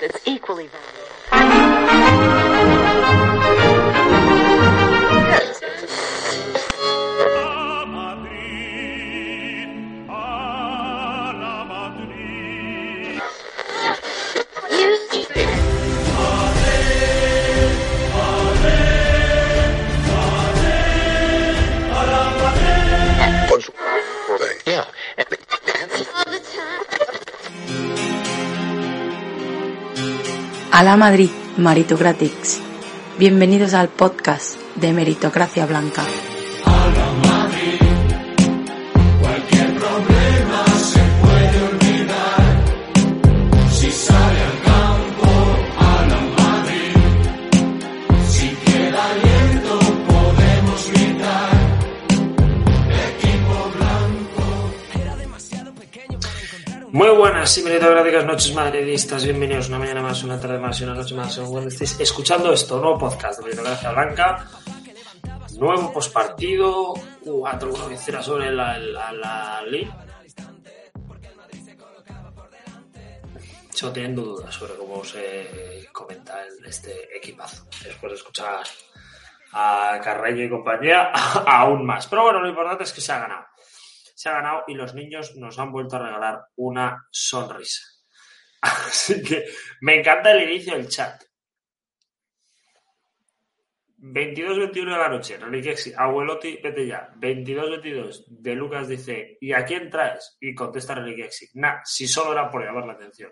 It's equally valuable. A la Madrid Meritocratics. Bienvenidos al podcast de Meritocracia Blanca. Buenas y meritocráticas noches madridistas, bienvenidos una mañana más, una tarde más y una noche más, según estéis escuchando esto, nuevo podcast de Meritocracia Blanca, nuevo postpartido, 4-1 victoria sobre la, la, la. Sigo teniendo dudas sobre cómo se comenta este equipazo, después de escuchar a Carreño y compañía, aún más. Pero bueno, lo importante es que se ha ganado se ha ganado y los niños nos han vuelto a regalar una sonrisa. Así que me encanta el inicio del chat. 22-21 de la noche, Relikexi, Abueloti, vete ya. 22-22 de Lucas dice, ¿y a quién traes? Y contesta Relikexi, nah, si solo era por llamar la atención.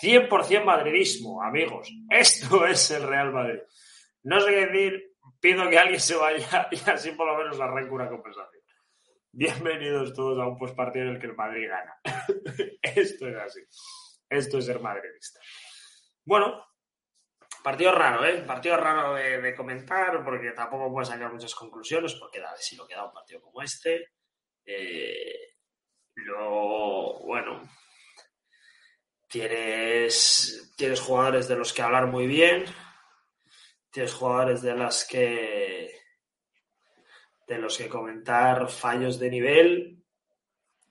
100% madridismo, amigos. Esto es el Real Madrid. No sé qué decir, pido que alguien se vaya y así por lo menos arranque una conversación. Bienvenidos todos a un postpartido en el que el Madrid gana. Esto es así. Esto es ser madridista. Bueno, partido raro, ¿eh? Partido raro de, comentar porque tampoco puedo sacar muchas conclusiones porque da si lo queda un partido como este. Eh, luego, bueno, tienes, tienes jugadores de los que hablar muy bien. Tienes jugadores de las que de los que comentar fallos de nivel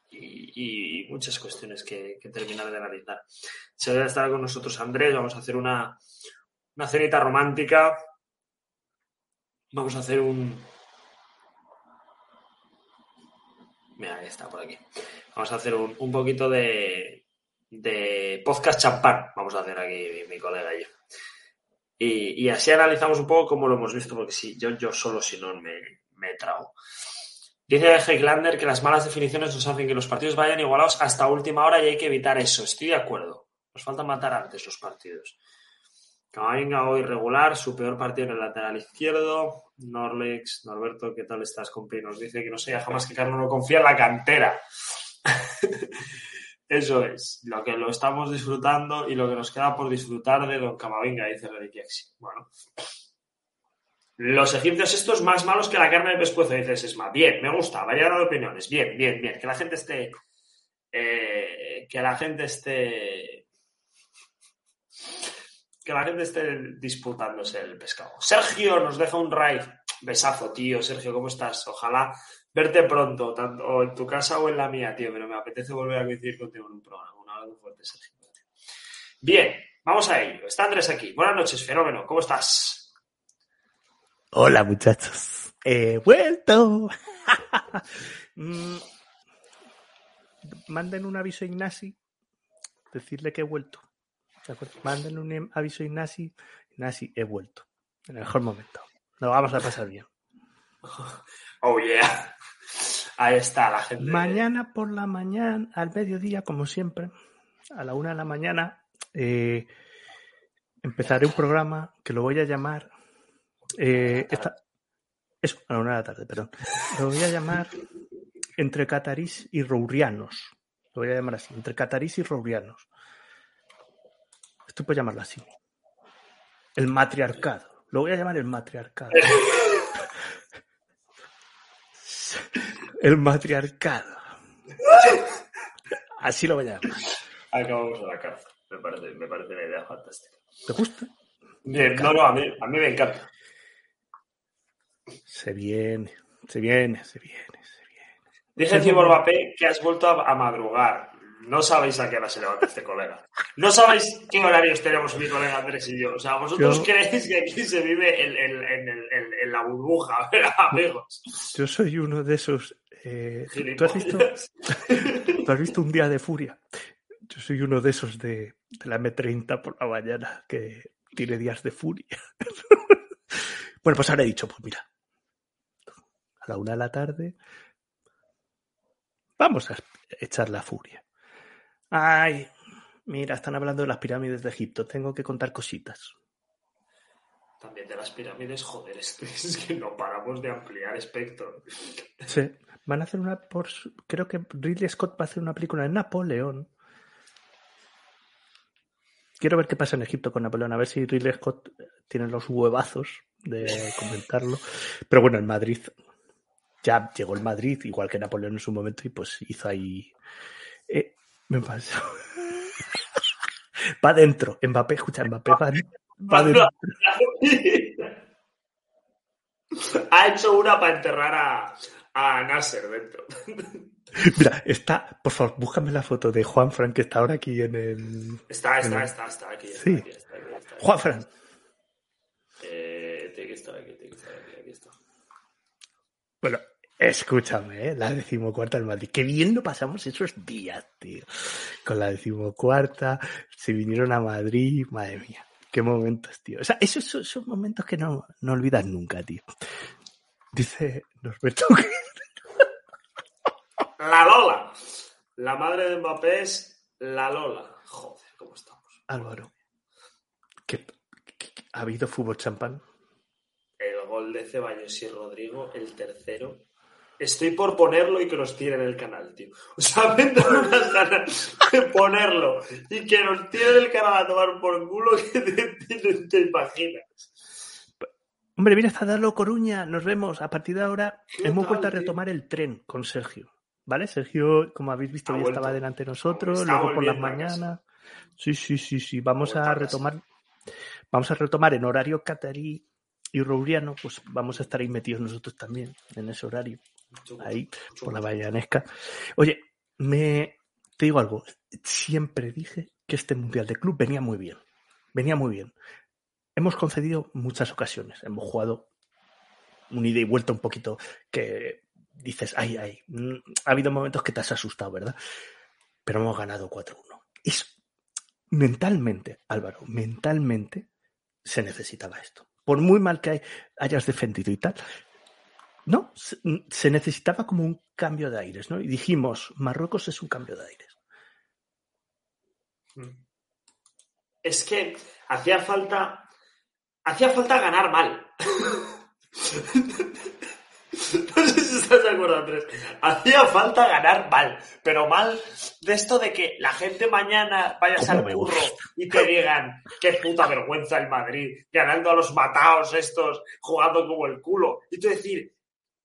y, muchas cuestiones que, terminar de analizar. Se debe estar con nosotros Andrés, vamos a hacer una, una cenita romántica. Vamos a hacer un... Mira, ahí está por aquí. Vamos a hacer un, un poquito de, de podcast champán. Vamos a hacer aquí mi, colega y yo. Y, y así analizamos un poco cómo lo hemos visto, porque si yo, yo solo si no me, me trago. Dice Heglander que las malas definiciones nos hacen que los partidos vayan igualados hasta última hora y hay que evitar eso. Estoy de acuerdo. Nos falta matar antes los partidos. Camavinga hoy regular, su peor partido en el lateral izquierdo. Norlex, Norberto, ¿qué tal estás, compi? Nos dice que no sé jamás que Carlos no confía en la cantera. Eso es, lo que lo estamos disfrutando y lo que nos queda por disfrutar de Don Camavinga, dice Reliquiexi. Bueno, los egipcios estos más malos que la carne de pescuezo, dice Sesma. Bien, me gusta, variedad de opiniones. Bien, bien, bien. Que la gente esté. eh, que la gente esté. Que la gente esté disputándose el pescado. Sergio nos deja un raid. Besazo, tío. Sergio, ¿cómo estás? Ojalá verte pronto, tanto en tu casa o en la mía, tío. Pero me apetece volver a coincidir contigo en un programa. Un abrazo fuerte, Sergio. Bien, vamos a ello. Está Andrés aquí. Buenas noches, fenómeno. ¿Cómo estás? Hola muchachos, he vuelto. Mm, Manden un aviso a Ignasi, decirle que he vuelto. ¿De acuerdo? Manden un aviso a Ignasi, Ignasi, he vuelto. En el mejor momento. Lo vamos a pasar bien. Oh, yeah. Ahí está la gente. Mañana por la mañana, al mediodía, como siempre, a la una de la mañana, eh, empezaré un programa que lo voy a llamar. Eh, esta- eso, a la una de la tarde, perdón. Lo voy a llamar Entre Catarís y Rourianos. Lo voy a llamar así, Entre Catarís y Rourianos. Esto puede llamarlo así. El matriarcado. Lo voy a llamar el matriarcado. el matriarcado. Así lo voy a llamar. Acabamos a la cárcel. Me parece, me parece una idea fantástica. ¿Te gusta? Bien, no, no, a mí, a mí me encanta. Se viene, se viene, se viene, se viene. Dice Cibor Mbappé que has vuelto a, a madrugar. No sabéis a qué hora se levanta este colega. No sabéis qué horarios tenemos mi colega Andrés y yo. O sea, vosotros Yo- creéis que aquí se vive en, en- en- la burbuja, ¿verdad, amigos. Yo soy uno de esos. eh, ¿tú, has visto, tú has visto un día de furia? Yo soy uno de esos de, de la M30 por la mañana que tiene días de furia. bueno, pues ahora he dicho, pues mira, la una de la tarde vamos a echar la furia. Ay, mira, están hablando de las pirámides de Egipto, tengo que contar cositas. También de las pirámides, joder, es que, no paramos de ampliar espectro. Sí, van a hacer una por creo que Ridley Scott va a hacer una película en Napoleón. Quiero ver qué pasa en Egipto con Napoleón, a ver si Ridley Scott tiene los huevazos de comentarlo. Pero bueno, en Madrid ya llegó el Madrid, igual que Napoleón en su momento, y pues hizo ahí. Eh, me pasó. va adentro, Mbappé, escucha, Mbappé va, va adentro. ha hecho una para enterrar a, a Nasser dentro. Mira, está, por favor, búscame la foto de Juan Frank que está ahora aquí en el. Está, está, está, está aquí. Está Sí. aquí, está aquí, está aquí. Juan Frank. Eh, tiene que estar aquí, tiene que estar aquí, aquí está. Bueno, escúchame, ¿eh? la decimocuarta del Madrid. Qué bien lo pasamos esos días, tío. Con la decimocuarta, se vinieron a Madrid, madre mía. Qué momentos, tío. O sea, esos son, son momentos que no, no olvidas nunca, tío. Dice Norberto que La Lola. La madre de Mbappé es la Lola. Joder, ¿cómo estamos? Álvaro, ha habido fútbol champán. El gol de Ceballos y Rodrigo, el tercero. Estoy por ponerlo y que nos tiren el canal, tío. O sea, me dan unas ganas de ponerlo y que nos tiren el canal a tomar por culo que te, te- te imaginas. Hombre, mira, está Dalo Coruña, nos vemos. A partir de ahora ¿Qué hemos vuelto a retomar el tren con Sergio. ¿Vale? Sergio, como habéis visto, vuelto. estaba delante de nosotros, Está luego por las mañanas. Sí, sí, sí, sí. Vamos a retomar. Vamos a retomar en horario catarí y rouriano, pues vamos a estar ahí metidos nosotros también, en ese horario, ahí, por la Vallanesca. Oye, me te digo algo. Siempre dije que este Mundial de Club venía muy bien. Venía muy bien. Hemos concedido muchas ocasiones. Hemos jugado un ida y vuelta un poquito que dices, ay, ay, mm, ha habido momentos que te has asustado, ¿verdad? Pero hemos ganado 4-1. Es mentalmente, Álvaro, mentalmente se necesitaba esto. Por muy mal que hay- hayas defendido y tal, no, se, necesitaba como un cambio de aires, ¿no? Y dijimos, Marruecos es un cambio de aires. Es que hacía falta. Hacía falta ganar mal. No sé si estás de acuerdo, Andrés. Hacía falta ganar mal, pero mal de esto de que la gente mañana vayas ¿Cómo al gusta? y te digan qué puta vergüenza el Madrid, ganando a los mataos estos, jugando como el culo, y tú decir,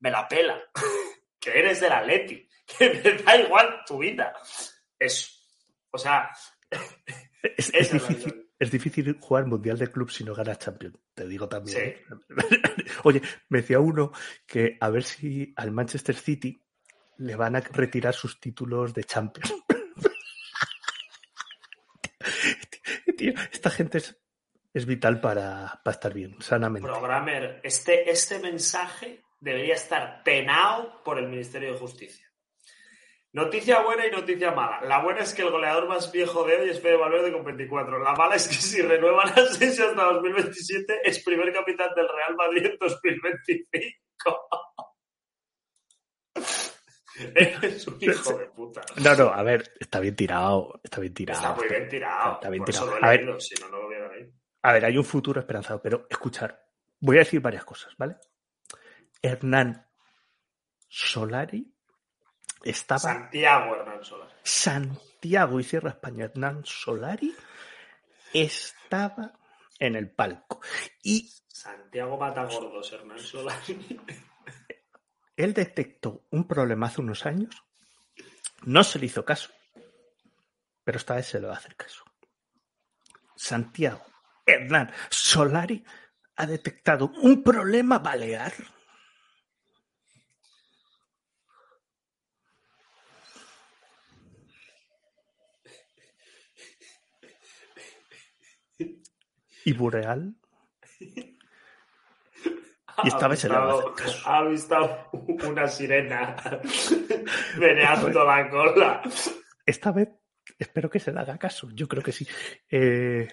me la pela, que eres del Atleti, que me da igual tu vida. Eso. O sea, Es, difícil, es difícil jugar Mundial de Club si no ganas Champions, te digo también. Sí. ¿eh? Oye, me decía uno que a ver si al Manchester City le van a retirar sus títulos de Champions. Tío, esta gente es, es vital para, para estar bien, sanamente. Programmer, este, este mensaje debería estar penado por el Ministerio de Justicia. Noticia buena y noticia mala. La buena es que el goleador más viejo de hoy es Fede Valverde con 24. La mala es que si renuevan a Asensio hasta 2027 es primer capitán del Real Madrid en 2025. es un hijo de puta. No, no, a ver, está bien tirado, está bien tirado. Está muy bien tirado. Está bien tirado. A ver. leído, si no, no lo hubiera leído. A ver, hay un futuro esperanzado, pero escuchar, voy a decir varias cosas, ¿vale? Hernán Solari estaba Santiago Hernán Solar. Santiago y Sierra España, Hernán Solari estaba en el palco. Y Santiago Matagordos, Hernán Solari. él detectó un problema hace unos años, no se le hizo caso, pero esta vez se le va a hacer caso. Santiago Hernán Solari ha detectado un problema balear. Y Bureal. Y esta vez se le. Ha visto una sirena meneando la cola. Esta vez espero que se le haga caso. Yo creo que sí. Eh,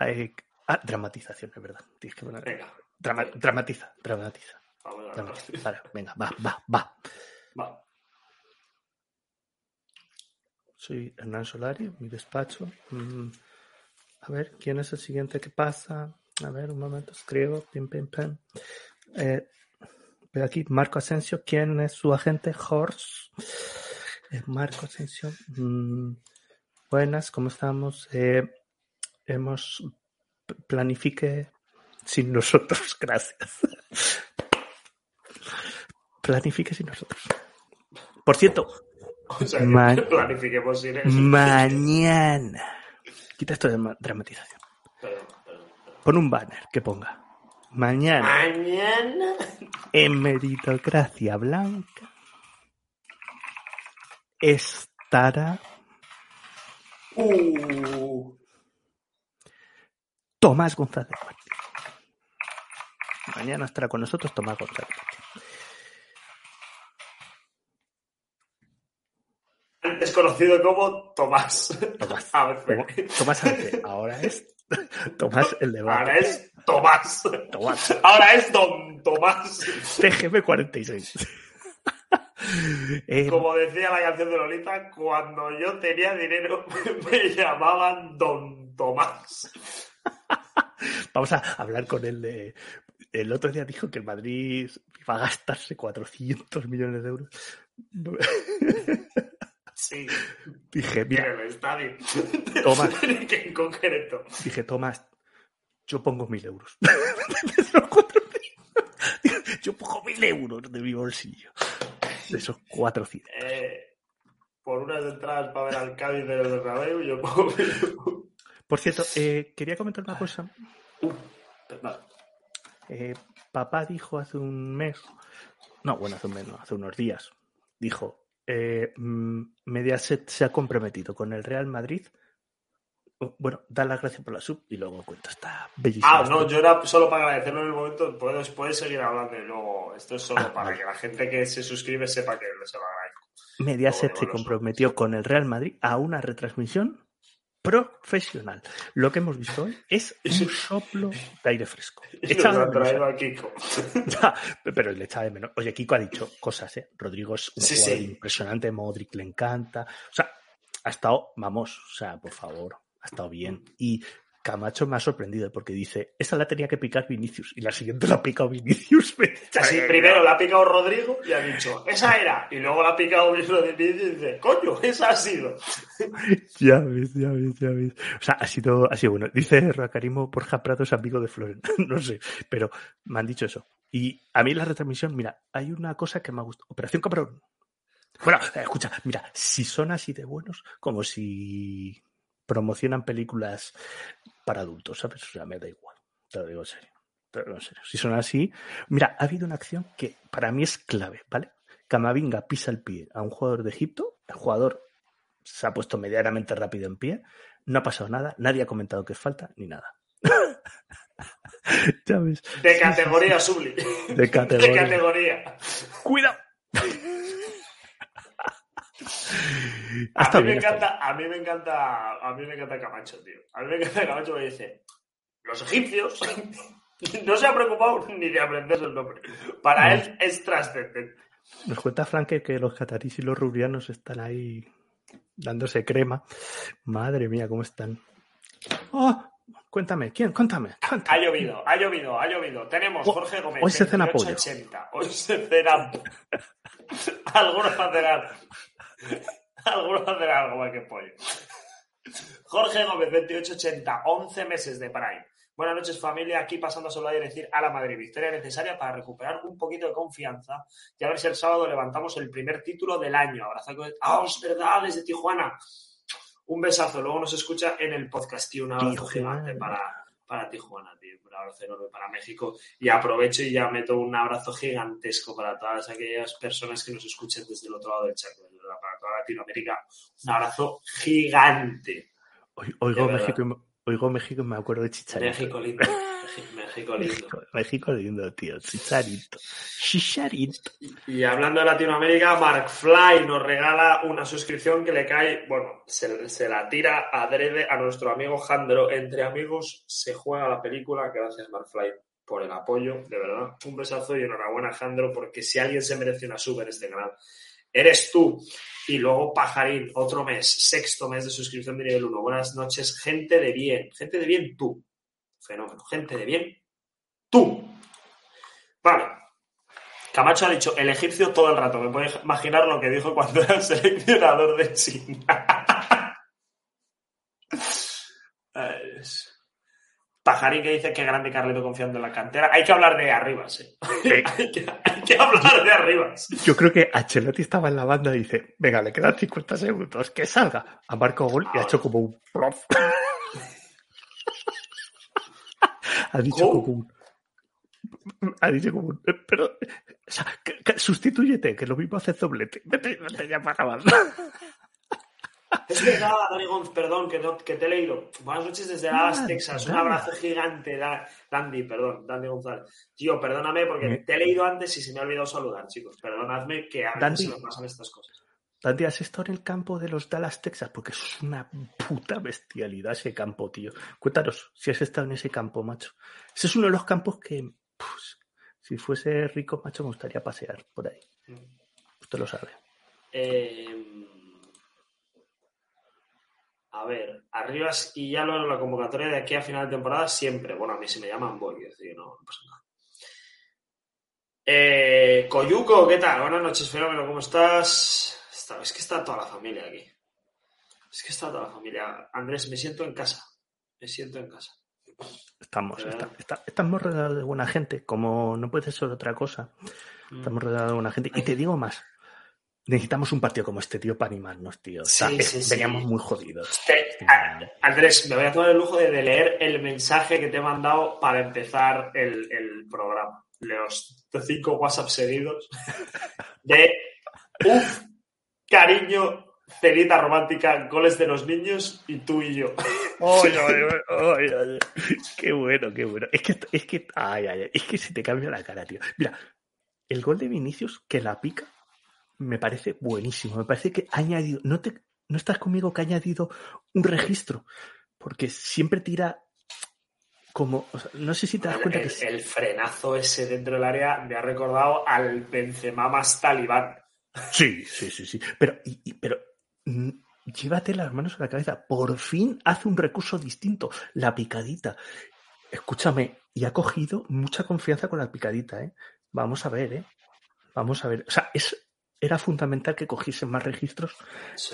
eh, ah, dramatización, es verdad. Tienes que poner- Venga, Drama- dramatiza, vamos dramatiza. Vale, venga, va, va, va. Va. Soy Hernán Solari, mi despacho. Mm, a ver, ¿quién es el siguiente que pasa? A ver, un momento, escribo. Pim, pim, pim. Eh, veo aquí, Marco Asensio. ¿Quién es su agente? Horst. Eh, Marco Asensio. Mm, buenas, ¿cómo estamos? Eh, hemos planifique sin nosotros, gracias. planifique sin nosotros. Por cierto, O sea, planifiquemos ir Mañana. Quita esto de ma- dramatización. Perdón, perdón. Pon un banner que ponga. Mañana Mañana. en Meritocracia Blanca estará Uh, Tomás González Martín. Mañana estará con nosotros Tomás González Antes conocido como Tomás. Tomás. A ver, Toma- Tomás antes. Ahora es Tomás el de ahora es Tomás. Tomás. Ahora es Don Tomás. TGB 46. Eh, Como decía la canción de Lolita, cuando yo tenía dinero me llamaban Don Tomás. Vamos a hablar con él de... El otro día dijo que el Madrid iba a gastarse 400 millones de euros. Sí, Dije, en mira, el estadio. Tomás. en concreto. dije, Tomás, yo pongo mil euros. De esos 400. yo pongo mil euros de mi bolsillo. De esos 400. Eh, por unas entradas para ver al Cádiz del Bernabéu, yo pongo... Por cierto, eh, quería comentar una cosa. Vale. Eh, papá dijo hace un mes, no, bueno, hace un mes, no, hace unos días, dijo, eh, mm, Mediaset se ha comprometido con el Real Madrid. Bueno, da las gracias por la sub y luego cuento esta bellísima. Ah, no, yo era solo para agradecerlo en el momento. Puedes, puedes seguir hablando y luego. Esto es solo Ah, para vale. que la gente que se suscribe sepa que se lo agradezco. Mediaset se comprometió con el Real Madrid a una retransmisión profesional. Lo que hemos visto hoy es un soplo de aire fresco. Echaba de menos traído a Kiko. Pero le echa de menos. Oye, Kiko ha dicho cosas, ¿eh? Rodrigo es un Sí, jugador sí. impresionante, Modric le encanta. O sea, ha estado, vamos, o sea, por favor, ha estado bien. Y Camacho me ha sorprendido porque dice, esa la tenía que picar Vinicius y la siguiente la ha picado Vinicius. Así, primero la ha picado Rodrigo y ha dicho, esa era. Y luego la ha picado Pizzi y dice, coño, esa ha sido. Ya ves, ya ves, ya ves. O sea, ha sido, ha sido bueno. Dice Racarimo Borja Prado es amigo de Floren. no sé, pero me han dicho eso. Y a mí la retransmisión, mira, hay una cosa que me ha gustado. Operación Cabrón. Bueno, escucha, mira, si son así de buenos, como si promocionan películas para adultos, ¿sabes? O sea, me da igual. Te lo digo en serio. Te lo digo en serio. Si son así, mira, ha habido una acción que para mí es clave, ¿vale? Camavinga pisa el pie a un jugador de Egipto, el jugador se ha puesto medianamente rápido en pie, no ha pasado nada, nadie ha comentado que es falta ni nada. ya ves. De categoría. Subli. De categoría. De categoría. Cuidado. A mí, me bien, encanta, a mí me encanta, a mí me encanta Camacho, tío. A mí me encanta Camacho que dice, los egipcios no se ha preocupado ni de aprenderse el nombre. Para él es trascendente. Nos cuenta Frank que los catarís y los rubianos están ahí dándose crema. Madre mía, ¿cómo están? Oh, cuéntame, ¿quién? Cuéntame. cuéntame. Ha llovido, ha llovido, ha llovido. Tenemos Oh, Jorge Gómez. hoy se cena 2880. Hoy se cena. Algunos hacen algo. Algunos hacen algo más que pollo. Jorge Gómez, 2880, 11 meses de Prime. Buenas noches, familia. Aquí pasando solo a decir a la Madrid victoria necesaria para recuperar un poquito de confianza y a ver si el sábado levantamos el primer título del año. Abrazo. ¡Ah, es verdad! Desde Tijuana. Un besazo. Luego nos escucha en el podcast, tío. Un abrazo Tijuana. gigante para, para Tijuana, tío. Un abrazo enorme para México. Y aprovecho y ya meto un abrazo gigantesco para todas aquellas personas que nos escuchen desde el otro lado del charco, toda Latinoamérica. Un abrazo gigante. Oigo. México, y me- oigo México y me acuerdo de Chicharito. México lindo. México- lindo. México, México lindo, tío. Chicharito. Chicharito. Y hablando de Latinoamérica, Mark Fly nos regala una suscripción que le cae, bueno, se, se la tira adrede a nuestro amigo Jandro. Entre amigos se juega la película. Gracias, Mark Fly, por el apoyo, de verdad. Un besazo y enhorabuena, Jandro, porque si alguien se merece una sub en este canal, eres tú. Y luego Pajarín, otro mes, sexto mes de suscripción de nivel 1. Buenas noches, gente de bien. Gente de bien, tú. Fenómeno. Gente de bien, tú. Vale. Camacho ha dicho el egipcio todo el rato. Me puedo imaginar lo que dijo cuando era el seleccionador de China. Pajarín que dice que grande Carleto confiando en la cantera. Hay que hablar de arribas, ¿eh? hay, que, hay que hablar de arribas. Yo creo que Ancelotti estaba en la banda y dice, venga, le quedan 50 segundos, que salga. Ha marcado gol y ha hecho como un prof. ha dicho ¿Cómo? como un... Ha dicho como un... Pero, o sea, que- que sustitúyete, que lo mismo hace doblete. Vete, vete ya para banda. Es verdad, Dani Gonz, perdón, que, no- que te he leído. Buenas noches desde Dallas, Nada, Texas. Un abrazo gigante, Da- Dandy, perdón, Dandy González. Tío, perdóname porque te he leído antes y se me ha olvidado saludar, chicos. Perdonadme que a veces se me pasan estas cosas. Dante, ¿has estado en el campo de los Dallas, Texas? Porque es una puta bestialidad ese campo, tío. Cuéntanos si has estado en ese campo, macho. Ese es uno de los campos que, pues, si fuese rico, macho, me gustaría pasear por ahí. Usted lo sabe. Eh, a ver, Arribas y ya lo en la convocatoria de aquí a final de temporada siempre. Bueno, a mí si me llaman voy, es decir, no, no pasa nada. Eh, Coyuco, ¿qué tal? Buenas noches, fenómeno, ¿cómo estás? Está- es que está toda la familia aquí. Es que está toda la familia. Andrés, me siento en casa. Me siento en casa. Estamos, está- estamos rodeados de buena gente, como no puede ser otra cosa. Mm. Estamos rodeados de buena gente. Y te digo más. Necesitamos un partido como este, tío, para animarnos, tío. O sea, Sí, veníamos muy jodidos. Te- a- Andrés, me voy a tomar el lujo de, de leer el mensaje que te he mandado para empezar el, el programa. Los cinco WhatsApp seguidos de Uf, cariño, cenita romántica, goles de los niños y tú y yo. Ay, ay, ay. Qué bueno, qué bueno. Es que, es que, ay, ay, es que se te cambia la cara, tío. Mira, el gol de Vinicius que la pica me parece buenísimo. Me parece que ha añadido, no te, no estás conmigo que ha añadido un registro, porque siempre tira como, o sea, no sé si te das cuenta El, que el frenazo ese dentro del área me ha recordado al Benzema más talibán. sí, sí, sí, sí. Pero, y- y- pero mm, llévate las manos a la cabeza. Por fin hace un recurso distinto, la picadita. Escúchame, y ha cogido mucha confianza con la picadita, ¿eh? Vamos a ver, ¿eh? Vamos a ver. O sea, es, era fundamental que cogiesen más registros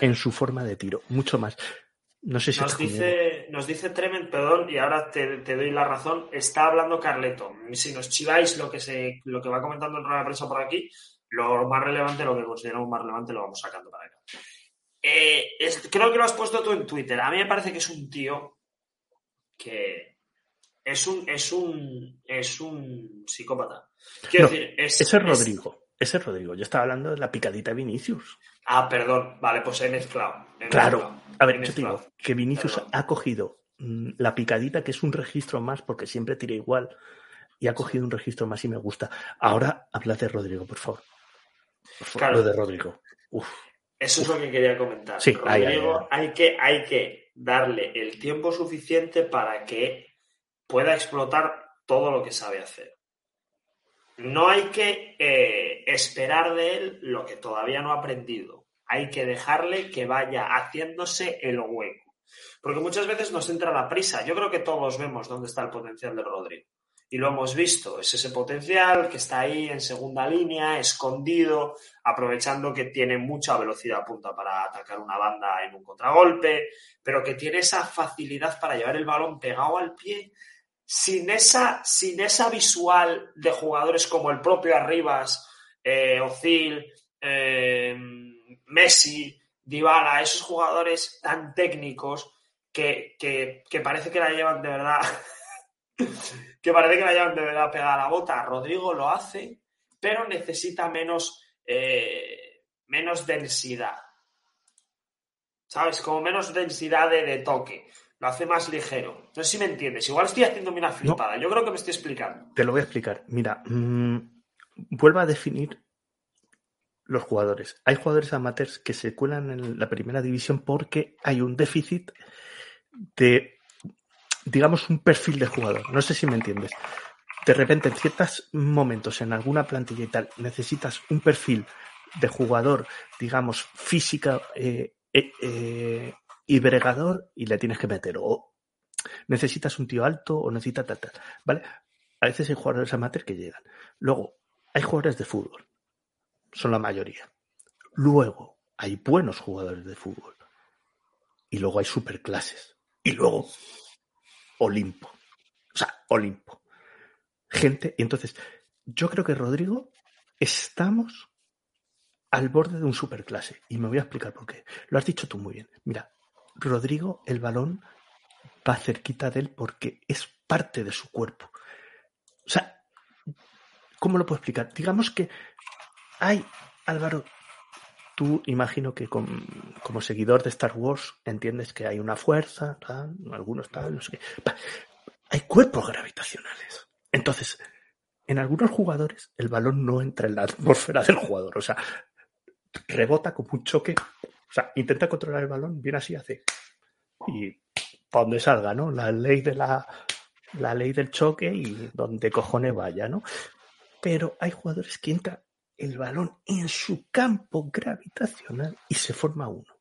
en su forma de tiro, mucho más. No sé si Nos dice, nos dice Tremend, perdón, y ahora te, te doy la razón, está hablando Carleto. Si nos chiváis lo que se, lo que va comentando en rueda de prensa por aquí, lo más relevante, lo que consideramos más relevante, lo vamos sacando para acá. Eh, es- creo que lo has puesto tú en Twitter. A mí me parece que es un tío que es un, es un, es un psicópata. Quiero No, decir, es, Ese es es- Rodrigo. Ese es Rodrigo. Yo estaba hablando de la picadita de Vinicius. Ah, perdón, vale, pues he mezclado. he Claro. mezclado, A ver, he yo te digo que Vinicius Perdón. ha cogido mm, la picadita, que es un registro más, porque siempre tira igual, y ha cogido un registro más y me gusta. Ahora habla de Rodrigo, por favor. Por favor, Claro. Lo de Rodrigo. Uf. Eso es lo que quería comentar. Sí, ahí, Rodrigo, ahí, hay, que, hay que darle el tiempo suficiente para que pueda explotar todo lo que sabe hacer. No hay que eh, esperar de él lo que todavía no ha aprendido. Hay que dejarle que vaya haciéndose el hueco. Porque muchas veces nos entra la prisa. Yo creo que todos vemos dónde está el potencial de Rodrigo. y lo hemos visto. Es ese potencial que está ahí en segunda línea, escondido, aprovechando que tiene mucha velocidad punta para atacar una banda en un contragolpe, pero que tiene esa facilidad para llevar el balón pegado al pie sin esa, sin esa visual de jugadores como el propio Arribas, eh, Ozil, eh, Messi, Dybala, esos jugadores tan técnicos que, que, parece que la llevan de verdad que parece que la llevan de verdad pegada a la bota. Rodrigo lo hace, pero necesita menos, eh, menos densidad. ¿Sabes? Como menos densidad de, de, toque. Lo hace más ligero. No sé si me entiendes. Igual estoy haciéndome una flipada. No, Yo creo que me estoy explicando. Te lo voy a explicar. Mira, mmm, vuelvo a definir los jugadores. Hay jugadores amateurs que se cuelan en la primera división porque hay un déficit de digamos, un perfil de jugador. No sé si me entiendes. De repente, en ciertos momentos, en alguna plantilla y tal, necesitas un perfil de jugador, digamos, física eh, eh, eh, y bregador y le tienes que meter. O necesitas un tío alto o necesitas tal, tal. ¿Vale? A veces hay jugadores amateur que llegan. Luego, hay jugadores de fútbol. Son la mayoría. Luego, hay buenos jugadores de fútbol. Y luego hay superclases. Y luego Olimpo. O sea, Olimpo. Gente, y entonces, yo creo que Rodrigo estamos al borde de un superclase. Y me voy a explicar por qué. Lo has dicho tú muy bien. Mira, Rodrigo, el balón va cerquita de él porque es parte de su cuerpo. O sea, ¿cómo lo puedo explicar? Digamos que hay, Álvaro, tú imagino que como seguidor de Star Wars entiendes que hay una fuerza, algunos tal, no sé qué. Hay cuerpos gravitacionales. Entonces, en algunos jugadores el balón no entra en la atmósfera del jugador. O sea, rebota como un choque. O sea, intenta controlar el balón, viene así, hace. Y donde salga, ¿no? La ley de la, la ley del choque y donde cojones vaya, ¿no? Pero hay jugadores que entran el balón en su campo gravitacional y se forma uno.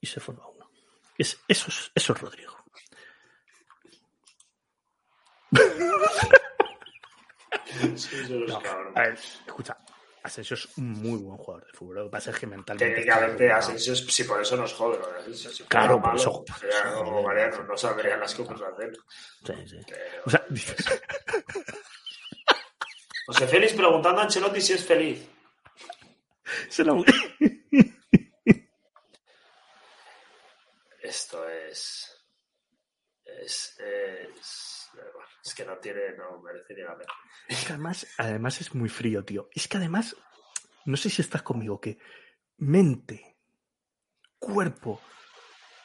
Y se forma uno. Es, eso, es, eso es Rodrigo. A ver, escucha, Asensio es un muy buen jugador de fútbol. Lo que pasa es que mentalmente. Técnicamente, Asensio, si por eso nos jode. Si claro, por eso. Sería como Mariano, no sabría las cosas hacer. Sí, sí. Pero... O sea, José Félix preguntando a Ancelotti si es feliz. Se lo... Esto es. Es. Es, es que no tiene. No merece ni la pena. Es que además, además es muy frío, tío. Es que además. No sé si estás conmigo, que mente, cuerpo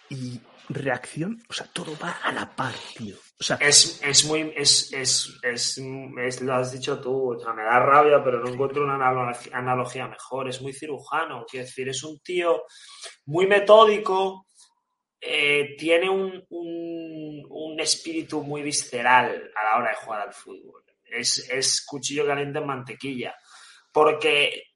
y reacción, o sea, todo va a la par, tío. O sea, es, es muy. Es, es, es, es, lo has dicho tú, o sea, me da rabia, pero no encuentro una analogía, analogía mejor. Es muy cirujano, quiero decir, es un tío muy metódico, eh, tiene un, un, espíritu muy visceral a la hora de jugar al fútbol. Es, es cuchillo caliente en mantequilla. Porque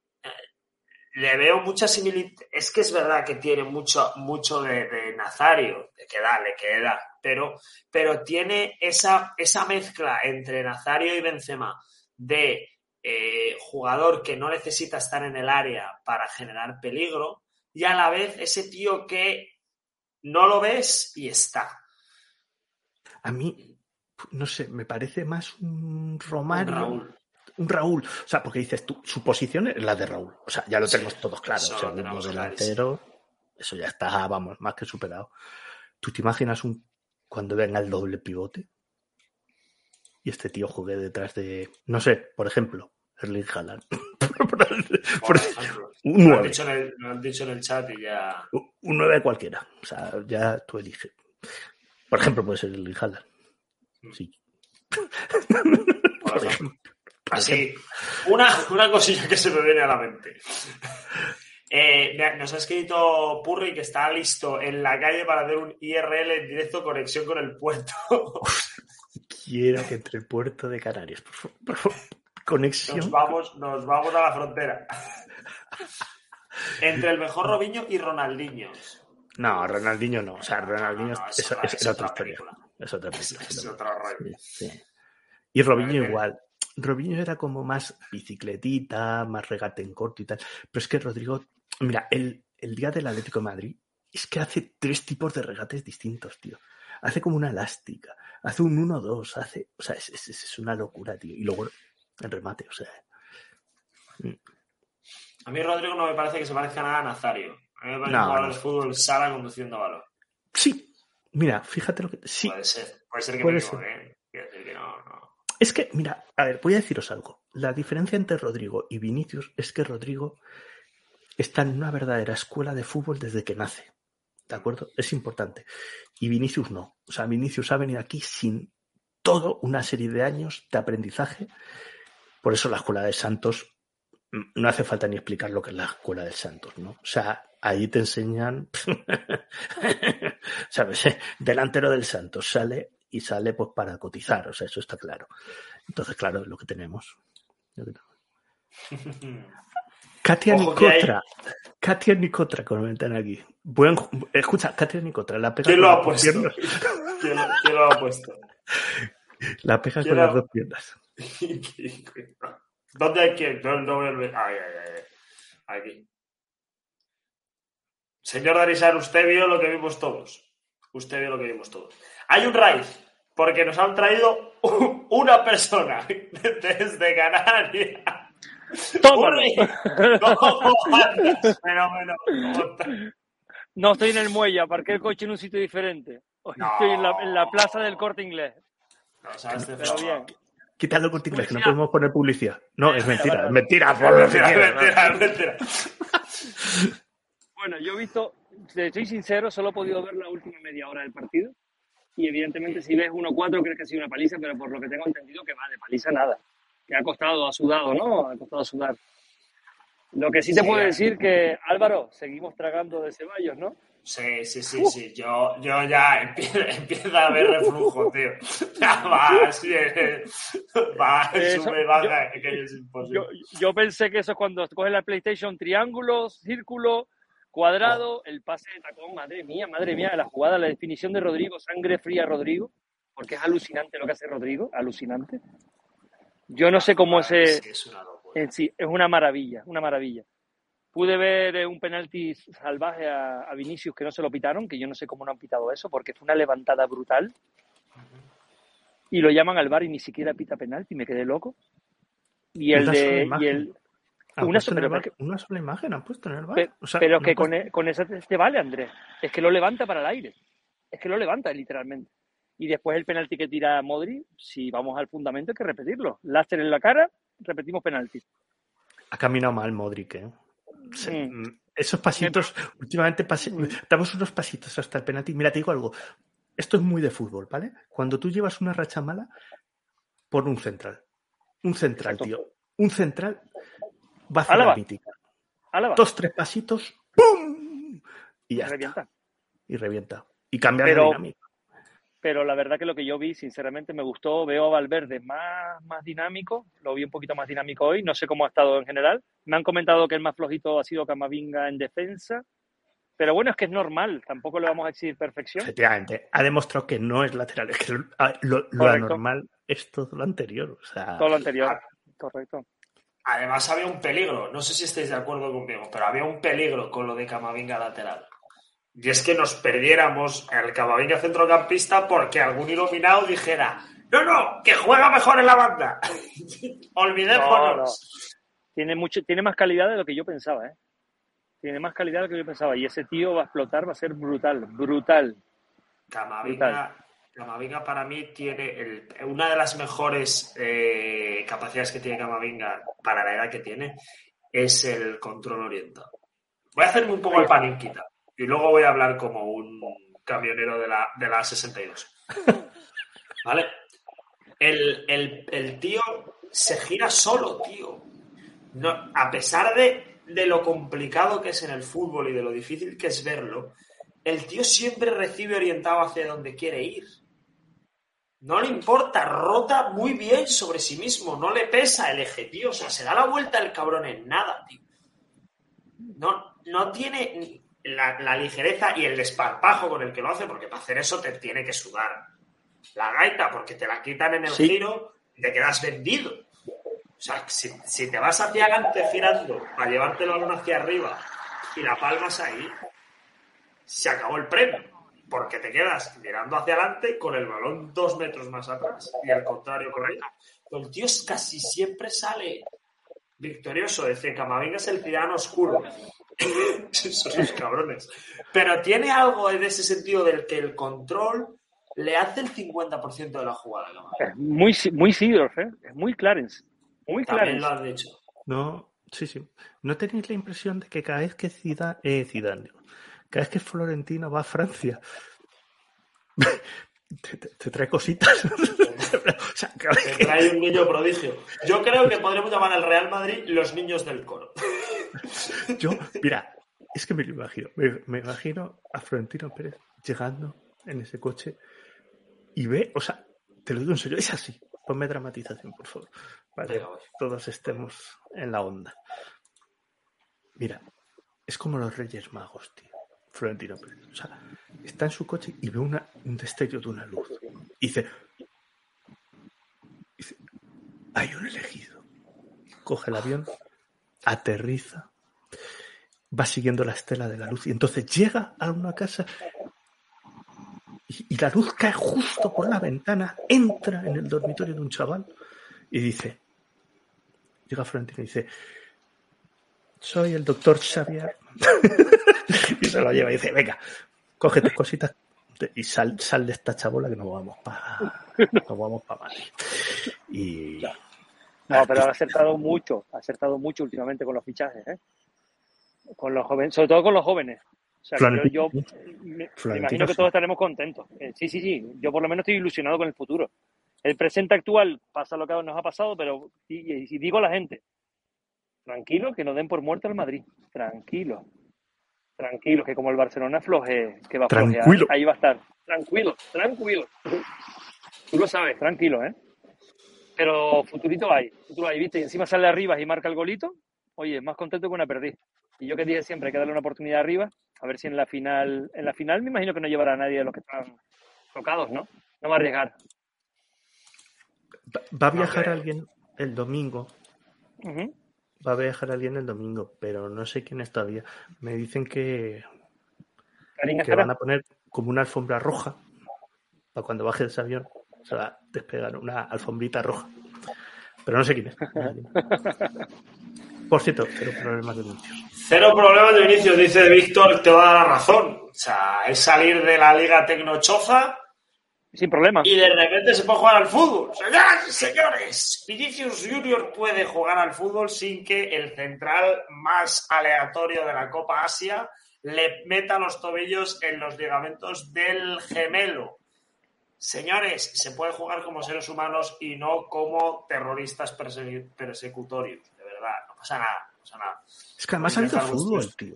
le veo mucha similitud. Es que es verdad que tiene mucho, mucho de, de Nazario, le queda, le queda, pero, pero tiene esa, esa mezcla entre Nazario y Benzema de eh, jugador que no necesita estar en el área para generar peligro y a la vez ese tío que no lo ves y está. A mí, no sé, me parece más un Romario. Un Raúl un Raúl. O sea, porque dices tú, su posición es la de Raúl. O sea, ya lo tenemos sí, todos claros. O sea, el delantero, eso ya está, vamos, más que superado. ¿Tú te imaginas un cuando venga el doble pivote? Y este tío juegue detrás de, no sé, por ejemplo, Erling Haaland. Por un 9. Lo han, dicho en el, lo han dicho en el chat y ya. Un 9 cualquiera. O sea, ya tú eliges. Por ejemplo, puede ser Erling Haaland. Sí. Por ejemplo. Así, una, una cosilla que se me viene a la mente. Eh, nos ha escrito Purri que está listo en la calle para hacer un IRL en directo conexión con el puerto. Quiero que entre el puerto de Canarias, por favor, por favor. Conexión. Nos vamos, nos vamos a la frontera. entre el mejor Robinho y Ronaldinho. No, Ronaldinho no. O sea, Ronaldinho no, no, es, es, es, es, otra historia. Es otra película. es rollo. sí. Y Robinho igual. Robinho era como más bicicletita, más regate en corto y tal. Pero es que Rodrigo, mira, el, el día del Atlético de Madrid es que hace tres tipos de regates distintos, tío. Hace como una elástica, hace un 1-2, hace. O sea, es, es- es una locura, tío. Y luego el remate, o sea. A mí Rodrigo no me parece que se parezca nada a Nazario. A mí me parece No, un jugador no. de fútbol sala conduciendo balón. Sí, mira, fíjate lo que. Sí, Puede ser. Puede ser que Puede me ser. equivoque. ¿eh? Que no. Es que, mira, a ver, voy a deciros algo. La diferencia entre Rodrigo y Vinicius es que Rodrigo está en una verdadera escuela de fútbol desde que nace. ¿De acuerdo? Es importante. Y Vinicius no. O sea, Vinicius ha venido aquí sin todo una serie de años de aprendizaje. Por eso la escuela de Santos, no hace falta ni explicar lo que es la escuela de Santos, ¿no? O sea, ahí te enseñan, ¿sabes? Delantero del Santos sale y sale pues para cotizar, o sea, eso está claro. Entonces, claro, es lo que tenemos. Katia Ojo Nicotra. Katia Nicotra, comentan aquí. Buen, escucha, Katia Nicotra, la pega ¿Quién con lo ha puesto? ¿Quién, lo- quién lo ha puesto? La pega ¿Quién con lo- las dos piernas. ¿Dónde hay que? No, no Ay, ay, ay. Aquí. Señor Darizar, usted vio lo que vimos todos. Usted vio lo que vimos todos. Hay un raíz, porque nos han traído una persona desde Canarias. ¡Tómalo! ¿Cómo estás? No estoy en el muelle, aparqué el coche en un sitio diferente. Hoy No. estoy en la, en la plaza del corte inglés. No, sabes Pero bien. Quítalo con que no podemos poner publicidad. No, es mentira, es mentira. por lo que Mentira, quieras, mentira, mentira. Bueno, yo he visto, te soy sincero, solo he podido ver la última media hora del partido. Y evidentemente, si ves 1-4, crees que ha sido una paliza, pero por lo que tengo entendido, que va de paliza nada. Que ha costado, ha sudado, ¿no? Ha costado sudar. Lo que sí te Sí, puedo decir que, Álvaro, seguimos tragando de Ceballos, ¿no? Sí, sí, sí, sí. Yo, yo ya empiezo, empieza a haber reflujo, tío. Ya va, así es. Va, Eso, sube, baja, que es imposible. Yo, yo pensé que eso es cuando coges la PlayStation, triángulo, círculo, cuadrado, el pase de tacón, madre mía, madre mía, la jugada, la definición de Rodrigo, sangre fría Rodrigo, porque es alucinante lo que hace Rodrigo, alucinante. Yo no sé cómo ese Es que es una locura. en sí, es una maravilla, una maravilla. Pude ver eh, un penalti salvaje a, a Vinicius que no se lo pitaron, que yo no sé cómo no han pitado eso, porque fue una levantada brutal. Y lo llaman al bar y ni siquiera pita penalti, me quedé loco. Y el sola de. Y el, una puesto so- en el pero bar- porque- una sola imagen han puesto en el bar. Pe- O sea, pero no que con, puesto- e- con esa te, vale, Andrés. Es que lo levanta para el aire. Es que lo levanta literalmente. Y después el penalti que tira Modri, si vamos al fundamento, hay que repetirlo. Láser en la cara, repetimos penalti. Ha caminado mal Modric, ¿eh? Se- Mm. Esos pasitos, últimamente pase- damos unos pasitos hasta el penalti. Mira, te digo algo. Esto es muy de fútbol, ¿vale? Cuando tú llevas una racha mala, pon un central. Un central, Exacto. tío. Un central va a hacer la mítica. Dos, tres pasitos, ¡pum! Y ya está. Y revienta. Y cambia Pero- la dinámica. Pero la verdad que lo que yo vi, sinceramente, me gustó. Veo a Valverde más, más dinámico, lo vi un poquito más dinámico hoy, no sé cómo ha estado en general. Me han comentado que el más flojito ha sido Camavinga en defensa, pero bueno, es que es normal, tampoco le vamos a exigir perfección. Efectivamente. Ha demostrado que no es lateral. Es que lo, ah, lo- anormal es todo lo anterior. O sea, Todo lo anterior, correcto. Además había un peligro, no sé si estáis de acuerdo conmigo, pero había un peligro con lo de Camavinga lateral. Y es que nos perdiéramos el Camavinga centrocampista porque algún iluminado dijera, no, no, que juega mejor en la banda. Olvidémonos. Tiene, mucho, tiene más calidad de lo que yo pensaba, ¿eh? Tiene más calidad de lo que yo pensaba. Y ese tío va a explotar, va a ser brutal, brutal. Camavinga, Camavinga para mí tiene el- una de las mejores eh, capacidades que tiene Camavinga para la edad que tiene es el control orientado. Voy a hacerme un poco el paninquita y luego voy a hablar como un camionero de la, de la 62. ¿Vale? El, el- el tío se gira solo, tío. No, a pesar de, de lo complicado que es en el fútbol y de lo difícil que es verlo, el tío siempre recibe orientado hacia donde quiere ir. No le importa, rota muy bien sobre sí mismo, no le pesa el eje, tío. O sea, se da la vuelta el cabrón en nada, tío. No, no tiene ni la, la ligereza y el desparpajo con el que lo hace, porque para hacer eso te tiene que sudar. la gaita porque te la quitan en el Sí. giro y te quedas vendido. O sea, si, si te vas hacia adelante girando para llevarte el balón hacia arriba y la palmas ahí, se acabó el premio. Porque te quedas mirando hacia adelante con el balón dos metros más atrás y al contrario corriendo. Pero el tío es casi siempre sale victorioso. Dice, Camavinga es el tirano oscuro. Son los cabrones. Pero tiene algo en ese sentido del que el control le hace el 50% de la jugada. Camavinga. Es muy, muy Seedorf, ¿eh? Es muy Clarence. Muy También Clarence. lo han dicho. No, sí, sí. ¿No tenéis la impresión de que cada vez que Zidane, eh, Zidane, cada vez que Florentino va a Francia, te, te- te trae cositas? o sea, cada vez Se que- trae un niño prodigio. Yo creo que podremos llamar al Real Madrid los niños del coro. Yo, mira, es que me lo imagino. Me, me imagino a Florentino Pérez llegando en ese coche y ve, o sea, te lo digo en serio, es así. Ponme dramatización, por favor. Para que todos estemos en la onda. Mira, es como los Reyes Magos, tío. Florentino Pérez. O sea, está en su coche y ve una, un destello de una luz. Y dice, dice, hay un elegido. Coge el avión, aterriza, va siguiendo la estela de la luz y entonces llega a una casa y, y la luz cae justo por la ventana, entra en el dormitorio de un chaval y dice, llega Florentino y dice, soy el doctor Xavier. y se lo lleva y dice, venga, coge tus cositas y sal, sal de esta chabola que nos vamos para nos vamos para Madrid. Y No, pero ha acertado mucho, ha acertado mucho últimamente con los fichajes, ¿eh? Con los jóvenes, sobre todo con los jóvenes. O sea, que yo, me, imagino que todos estaremos contentos. Eh, sí, sí, sí. Yo por lo menos estoy ilusionado con el futuro. El presente actual pasa lo que nos ha pasado, pero y, digo a la gente, tranquilo, que no den por muerto al Madrid. Tranquilo. Tranquilo, que como el Barcelona floje, que va a flojear, ahí va a estar. Tranquilo, tranquilo. Tú lo sabes, tranquilo, ¿eh? Pero futurito hay, futuro hay, ¿viste? Y encima sale arriba y marca el golito. Oye, más contento que una perdiz. Y yo que dije siempre, hay que darle una oportunidad arriba. A ver si en la final, en la final me imagino que no llevará a nadie de los que están tocados, ¿no? No va a arriesgar. Va- a viajar alguien el domingo. Va a viajar alguien el domingo, pero no sé quién es todavía. Me dicen que, que van a poner como una alfombra roja para cuando baje ese avión. Se va a despegar una alfombrita roja. Pero no sé quién es. Por cierto, cero problemas de anuncios. Cero problemas de inicio, dice Víctor, te va a dar la razón. O sea, es salir de la liga tecnochoza Sin problema. y de repente se puede jugar al fútbol. Señoras y señores, Vinicius Junior puede jugar al fútbol sin que el central más aleatorio de la Copa Asia le meta los tobillos en los ligamentos del gemelo. Señores, se puede jugar como seres humanos y no como terroristas perse- persecutorios. Pasa nada, no pasa nada. Es que además ha habido fútbol, tío.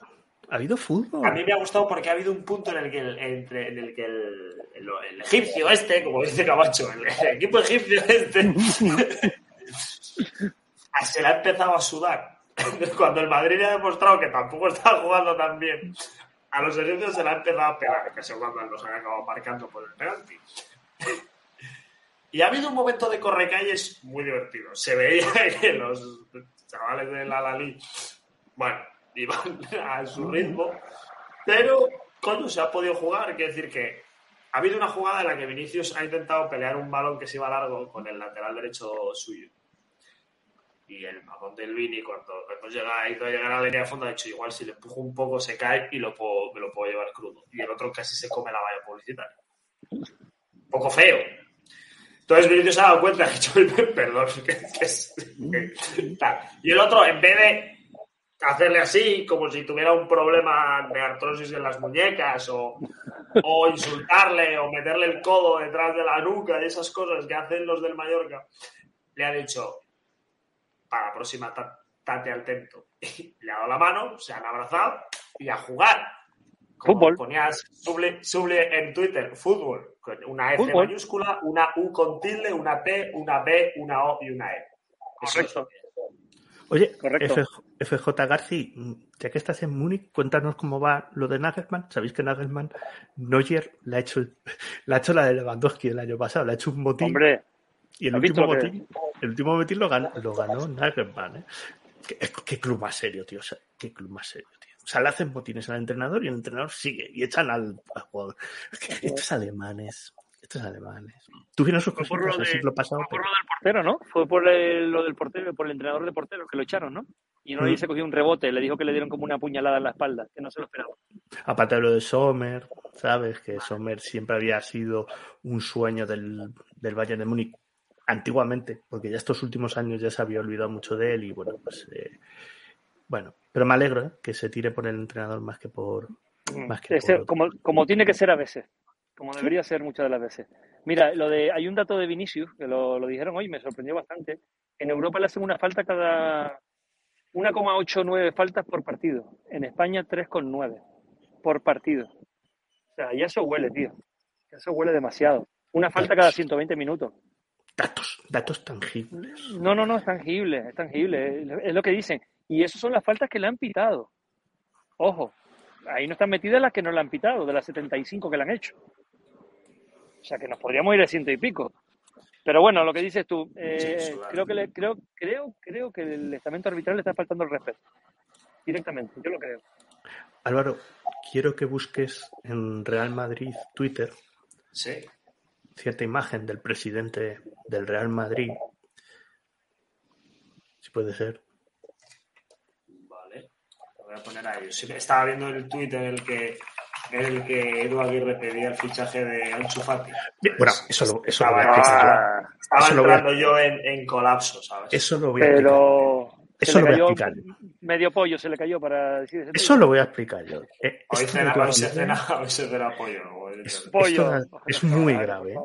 Ha habido fútbol. A mí me ha gustado porque ha habido un punto en el que el, entre, en el, que el, el- el egipcio este, como dice Camacho, el, el equipo egipcio este, se le ha empezado a sudar. Cuando el Madrid ya ha demostrado que tampoco está jugando tan bien, a los egipcios se le ha empezado a pegar, que se cuando los han acabado marcando por el penalti. Y ha habido un momento de correcalles muy divertido. Se veía que los chavales del Alalí, bueno, iban a su ritmo, pero coño, se ha podido jugar. Quiere decir que ha habido una jugada en la que Vinicius ha intentado pelear un balón que se iba largo con el lateral derecho suyo. Y el mamón del Vini, cuando ahí, a llegar a la línea de fondo, ha dicho: igual si le empujo un poco se cae y lo puedo, me lo puedo llevar crudo. Y el otro casi se come la valla publicitaria. Poco feo. Entonces Vinicius se ha dado cuenta, dicho, perdón, que, que es- que- tal. Y el otro, en vez de hacerle así, como si tuviera un problema de artrosis en las muñecas, o, o insultarle, o meterle el codo detrás de la nuca, y esas cosas que hacen los del Mallorca, le ha dicho, para la próxima, ta- tate al tento. Y le ha dado la mano, se han abrazado, y a jugar. Como Fútbol. Ponías suble, suble en Twitter, fútbol, una F Fútbol. mayúscula, una U con tilde, una T, una B, una O y una E. Eso es Correcto. Oye, Correcto. F- FJ Garci, ya que estás en Múnich, cuéntanos cómo va lo de Nagelsmann. Sabéis que Nagelsmann, Neuer le ha hecho, le ha hecho la de Lewandowski el año pasado, le ha hecho un motín. Hombre, y el ¿has visto último, que- motín, el último motín lo ganó, lo ganó Nagelsmann. ¿eh? ¿Qué, qué club más serio, tío. O sea, qué club más serio, tío. O sea, le hacen motines al entrenador y el entrenador sigue y echan al, al jugador. Es que estos alemanes, estos alemanes. Tuvieron sus Fue por lo de- siglo pasado, fue por pero lo del portero, ¿no? Fue por el- lo del portero, por el entrenador de porteros que lo echaron, ¿no? Y no Mm. le se cogió un rebote, le dijo que le dieron como una puñalada en la espalda, que no se lo esperaba. aparte de lo de Sommer, ¿sabes? Que Sommer siempre había sido un sueño del, del Bayern de Múnich antiguamente, porque ya estos últimos años ya se había olvidado mucho de él y bueno, pues eh, bueno, pero me alegro ¿eh? que se tire por el entrenador más que por más que por- como, como tiene que ser a veces, como debería ser muchas de las veces. Mira, lo de, hay un dato de Vinicius, que lo, lo dijeron hoy, me sorprendió bastante. En Europa le hacen una falta cada 1,89 faltas por partido. En España 3,9 por partido. O sea, ya eso huele, tío. Ya eso huele demasiado. Una falta cada 120 minutos. datos, datos tangibles. No, no, no, es tangible, es tangible, es lo que dicen. Y esas son las faltas que le han pitado. Ojo, ahí no están metidas las que no le han pitado, de las 75 que le han hecho. O sea que nos podríamos ir de ciento y pico. Pero bueno, lo que dices tú, eh, creo que le, creo, creo, creo que el estamento arbitral le está faltando el respeto. Directamente, yo lo creo. Álvaro, quiero que busques en Real Madrid Twitter Sí. cierta imagen del presidente del Real Madrid. Si puede ser. Vale. Lo voy a poner ahí. Sí, estaba viendo el tuit en el que en el que Edu Aguirre pedía el fichaje de Ansu Fati. Bueno, eso lo, eso lo voy a Estaba- explicar. Estaba Eso lo voy a- entrando yo en, en colapso, ¿sabes? Eso lo voy a explicar. pero Eso lo voy a explicar. medio pollo, se le cayó para decir ese Eso lo voy a explicar yo. Eh, Hoy cena, se cena, hoy se cena pollo. Es- pollo. esto es muy grave, ¿eh?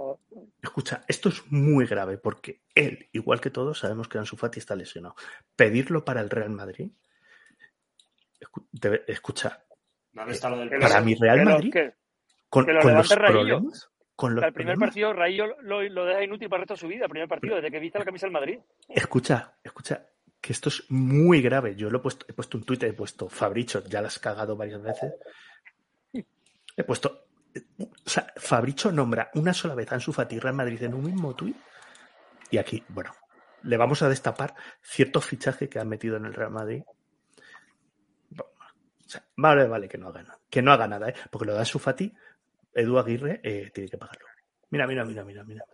Escucha, esto es muy grave porque él, igual que todos, sabemos que Ansu Fati está lesionado. Pedirlo para el Real Madrid, escucha, ¿Dónde está lo del Que Para peso? mi Real Madrid, con, que lo con los problemas, con los al primer problemas- partido Rayo lo, lo deja inútil para el resto de su vida, el primer partido, desde que viste la camisa del Madrid. Escucha, escucha, que esto es muy grave. Yo lo he puesto, he puesto un tuit, he puesto Fabricio, ya lo has cagado varias veces. He puesto, o sea, Fabricio nombra una sola vez a Ansu Fati Real Madrid en un mismo tuit. Y aquí, bueno, le vamos a destapar ciertos fichajes que han metido en el Real Madrid. O sea, vale, vale, que no haga nada. Que no haga nada, ¿eh? Porque lo de Ansu Fati, Edu Aguirre eh, tiene que pagarlo. Mira, mira, mira, mira, mira.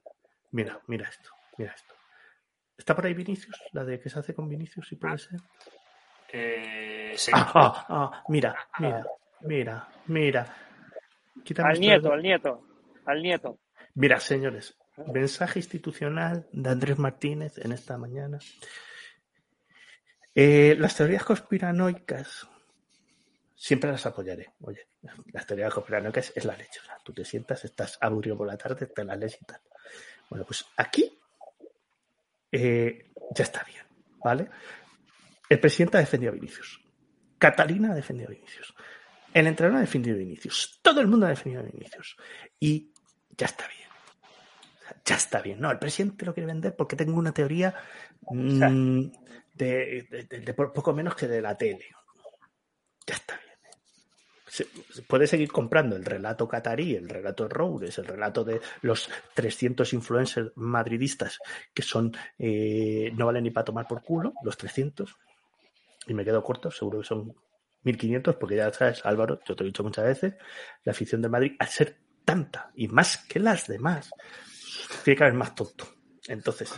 Mira, mira esto, mira esto. ¿Está por ahí Vinicius? La de que se hace con Vinicius, si puede ser. Eh, sí. Ah, ah, ah, mira, mira, mira, mira. Quítame Al de- nieto, al nieto, al nieto. Mira, señores, mensaje institucional de Andrés Martínez en esta mañana. Eh, las teorías conspiranoicas siempre las apoyaré. Oye, las teorías conspiranoicas es la leche. O sea, tú te sientas, estás aburrido por la tarde, te las lees y tal. Bueno, pues aquí eh, ya está bien, ¿vale? El presidente ha defendido a Vinicius. Catalina ha defendido a Vinicius. El entrenador ha defendido a Vinicius. Todo el mundo ha defendido a Vinicius. Y ya está bien. O sea, Ya está bien. No, el presidente lo quiere vender porque tengo una teoría mm, de, de- de- de poco menos que de la tele. Ya está bien. Puede seguir comprando el relato catarí, el relato Roures, el relato de los 300 influencers madridistas que son eh, no valen ni para tomar por culo, los 300. Y me quedo corto, seguro que son 1500, porque ya sabes, Álvaro, yo te lo he dicho muchas veces, la afición de Madrid, al ser tanta y más que las demás, tiene que haber más tonto. Entonces,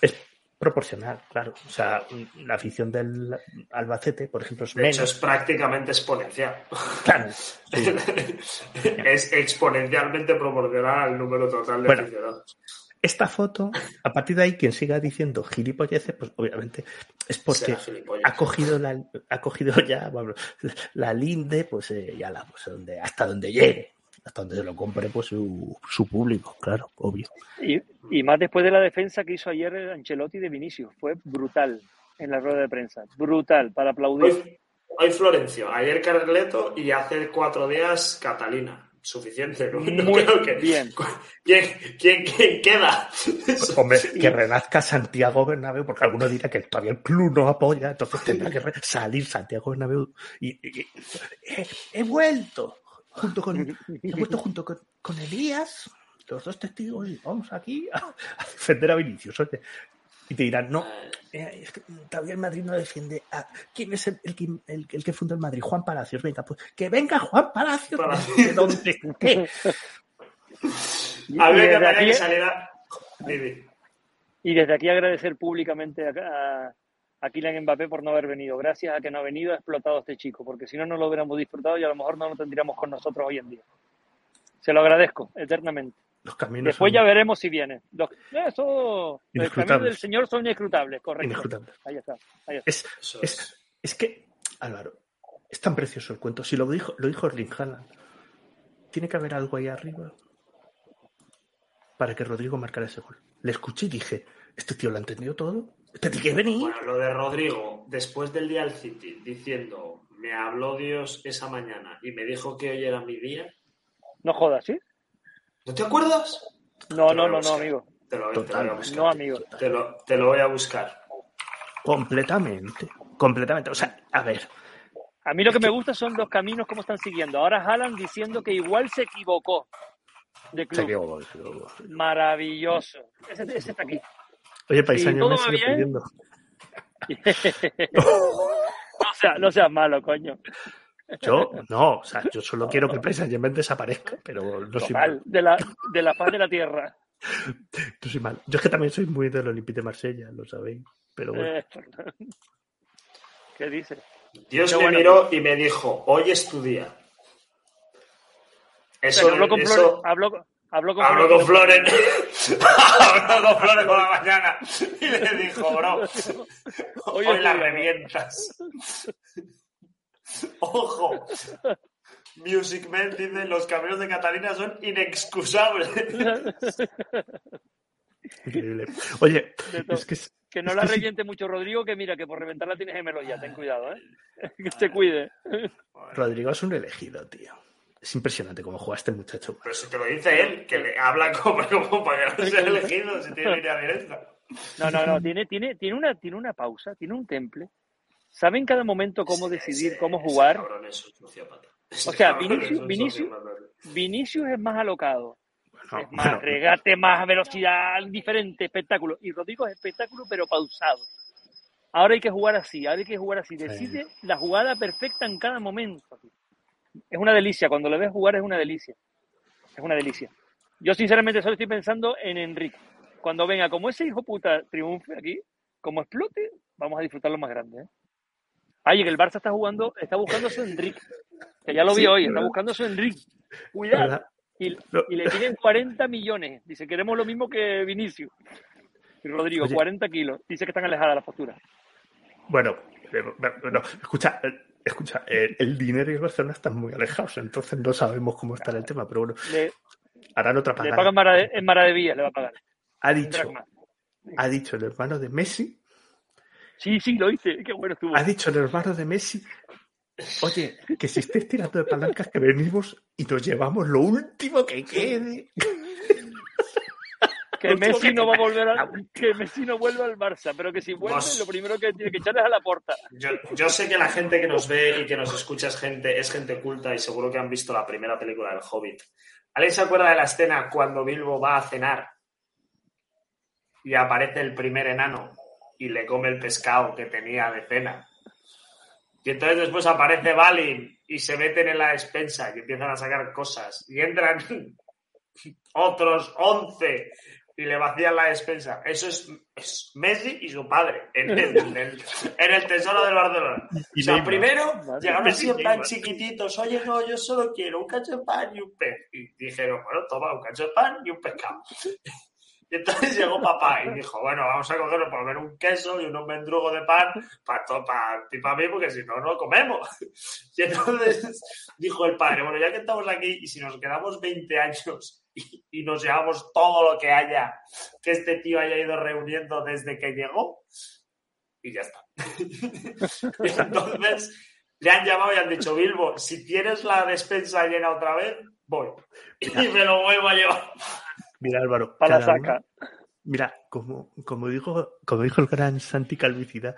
es proporcional, claro. O sea, la afición del Albacete, por ejemplo, es De hecho, es menos. prácticamente exponencial. Claro, sí. es exponencialmente proporcional al número total de Bueno. aficionados. Esta foto, a partir de ahí, quien siga diciendo gilipolleces, pues obviamente es porque ha cogido la, ha cogido ya bueno, la linde, pues eh, ya la, pues donde, hasta donde llegue, hasta donde se lo compre pues su, su público, claro, obvio. Y, y más después de la defensa que hizo ayer el Ancelotti de Vinicius. Fue brutal en la rueda de prensa. Brutal, para aplaudir. Hoy, hoy Florencio, ayer Carleto y hace cuatro días Catalina. Suficiente. ¿no? No Muy creo que- bien. ¿Quién, quién, quién queda? Hombre, que renazca Santiago Bernabéu, porque alguno dirá que todavía el club no apoya, entonces tendrá que salir Santiago Bernabéu y, y- y- he, he vuelto junto con he vuelto junto con, con Elías, los dos testigos, y vamos aquí a, a defender a Vinicius. oye. Y te dirán, no, eh, es que todavía el Madrid no defiende a quién es el, el, que- el- el que fundó el Madrid, Juan Palacios. Venga, pues que venga Juan Palacios Palacios. de donde esté. A aquí- que saliera. Y desde aquí agradecer públicamente a, a, a Kylian Mbappé por no haber venido. Gracias a que no ha venido, ha explotado este chico, porque si no, no lo hubiéramos disfrutado y a lo mejor no lo tendríamos con nosotros hoy en día. Se lo agradezco eternamente. Los caminos Después son ya veremos si viene. Los- eso, los caminos del Señor son inescrutables, correcto. inescrutables. Ahí está. Ahí está. Es, es, es. es que, Álvaro, es tan precioso el cuento. Si lo dijo, lo dijo Erling Haaland, tiene que haber algo ahí arriba para que Rodrigo marcara ese gol. Le escuché y dije, este tío lo ha entendido todo. Tiene que venir. Bueno, lo de Rodrigo, después del día al City, diciendo, me habló Dios esa mañana y me dijo que hoy era mi día. No jodas, ¿sí? ¿No te acuerdas? No, Te no, no, no, amigo. Te lo, te lo voy a Total, buscar. No, amigo. Te lo, te lo voy a buscar. Completamente. Completamente. O sea, a ver, A mí lo que me gusta son los caminos como están siguiendo. Ahora Haaland diciendo que igual se equivocó de se club. equivocó, se equivocó. Maravilloso. Ese, ese está aquí. Oye, Paisaño todo me va sigue bien, pidiendo. no, sea, no seas malo, coño. Yo, no, o sea, yo solo quiero que Paisaño desaparezca, pero no soy malo. de la, de la faz de la tierra. No soy malo. Yo es que también soy muy del Olympique de Marsella, lo sabéis. Pero bueno. Eh, ¿Qué dices? Dios me bueno. miró y me dijo, hoy es tu día. Eso, habló con eso- Flores. Habló, habló con Habló con Floren. Habló con Floren por la mañana. Y le dijo, bro, Hoy hoy es la tu día. revientas. Ojo. Music Man dice, los caminos de Catalina son inexcusables. Increíble. Oye, es que es- Que no es la que sí. reviente mucho Rodrigo, que mira, que por reventarla tienes gemelo ya. Ten cuidado, ¿eh? Que se cuide. Rodrigo es un elegido, tío. Es impresionante cómo juega este muchacho. Pero si te lo dice él, que le habla como, como para que no sea elegido, si tiene línea directa. No, no, no. Tiene, tiene, tiene, una, tiene una pausa, tiene un temple. Sabe en cada momento cómo decidir, Ese- cómo jugar. es. O sea, Vinicius- Vinicius-. Vinicius es más alocado. Bueno, es más bueno, regate, más velocidad, diferente espectáculo. Y Rodrigo es espectáculo, pero pausado. Ahora hay que jugar así, ahora hay que jugar así. Decide la jugada perfecta en cada momento. Es una delicia, cuando le ves jugar es una delicia. Es una delicia. Yo sinceramente solo estoy pensando en Enrique. Cuando venga, como ese hijo puta triunfe aquí, como explote, vamos a disfrutarlo más grande. ¿eh? Ay, que el Barça está jugando, está buscando a su Enrique. Que ya lo vi Sí, hoy, está buscando a su Enrique. Cuidado. Y, le piden 40 millones. Dice, queremos lo mismo que Vinicius. Y Rodrigo, Oye. 40 kilos. Dice que están alejadas las posturas. Bueno, no, escucha, eh, escucha, el dinero y el Barcelona están muy alejados, entonces no sabemos cómo está el tema, pero bueno, Le, harán otra le pagada. pagan Mara de- en Maravilla, le va a pagar. Ha dicho, ha dicho el hermano de Messi, Sí, sí, lo hice. Qué bueno estuvo. ha dicho el hermano de Messi, oye, que si estés tirando de palancas que venimos y nos llevamos lo último que quede. Que Messi no va a volver a, que Messi no vuelva al Barça, pero que si vuelve, Vos- lo primero que tiene que echar es a la puerta. Yo, yo sé que la gente que nos ve y que nos escucha es gente, es gente culta y seguro que han visto la primera película del Hobbit. ¿Alguien se acuerda de la escena cuando Bilbo va a cenar y aparece el primer enano y le come el pescado que tenía de cena? Y entonces después aparece Balin y se meten en la despensa y empiezan a sacar cosas. Y entran otros 11 y le vacían la despensa. Eso es, es Messi y su padre en el, en el- en el tesoro del Barcelona. Y O sea, Neymar. primero llegaron así en plan chiquititos. Oye, no, yo solo quiero un cacho de pan y un pez. Y dijeron, bueno, toma un cacho de pan y un pescado. Y entonces llegó papá y dijo, bueno, vamos a cogerlo por ver un queso y un mendrugo de pan para ti para mí, porque si no, no comemos. Y entonces dijo el padre, bueno, ya que estamos aquí y si nos quedamos 20 años y, y nos llevamos todo lo que haya, que este tío haya ido reuniendo desde que llegó, y ya está. y entonces le han llamado y han dicho, Bilbo, si tienes la despensa llena otra vez, voy. Y me lo vuelvo a llevar. Mira, Álvaro, Para la saca. uno- mira, como, como dijo, como dijo el gran Santi Calvicida,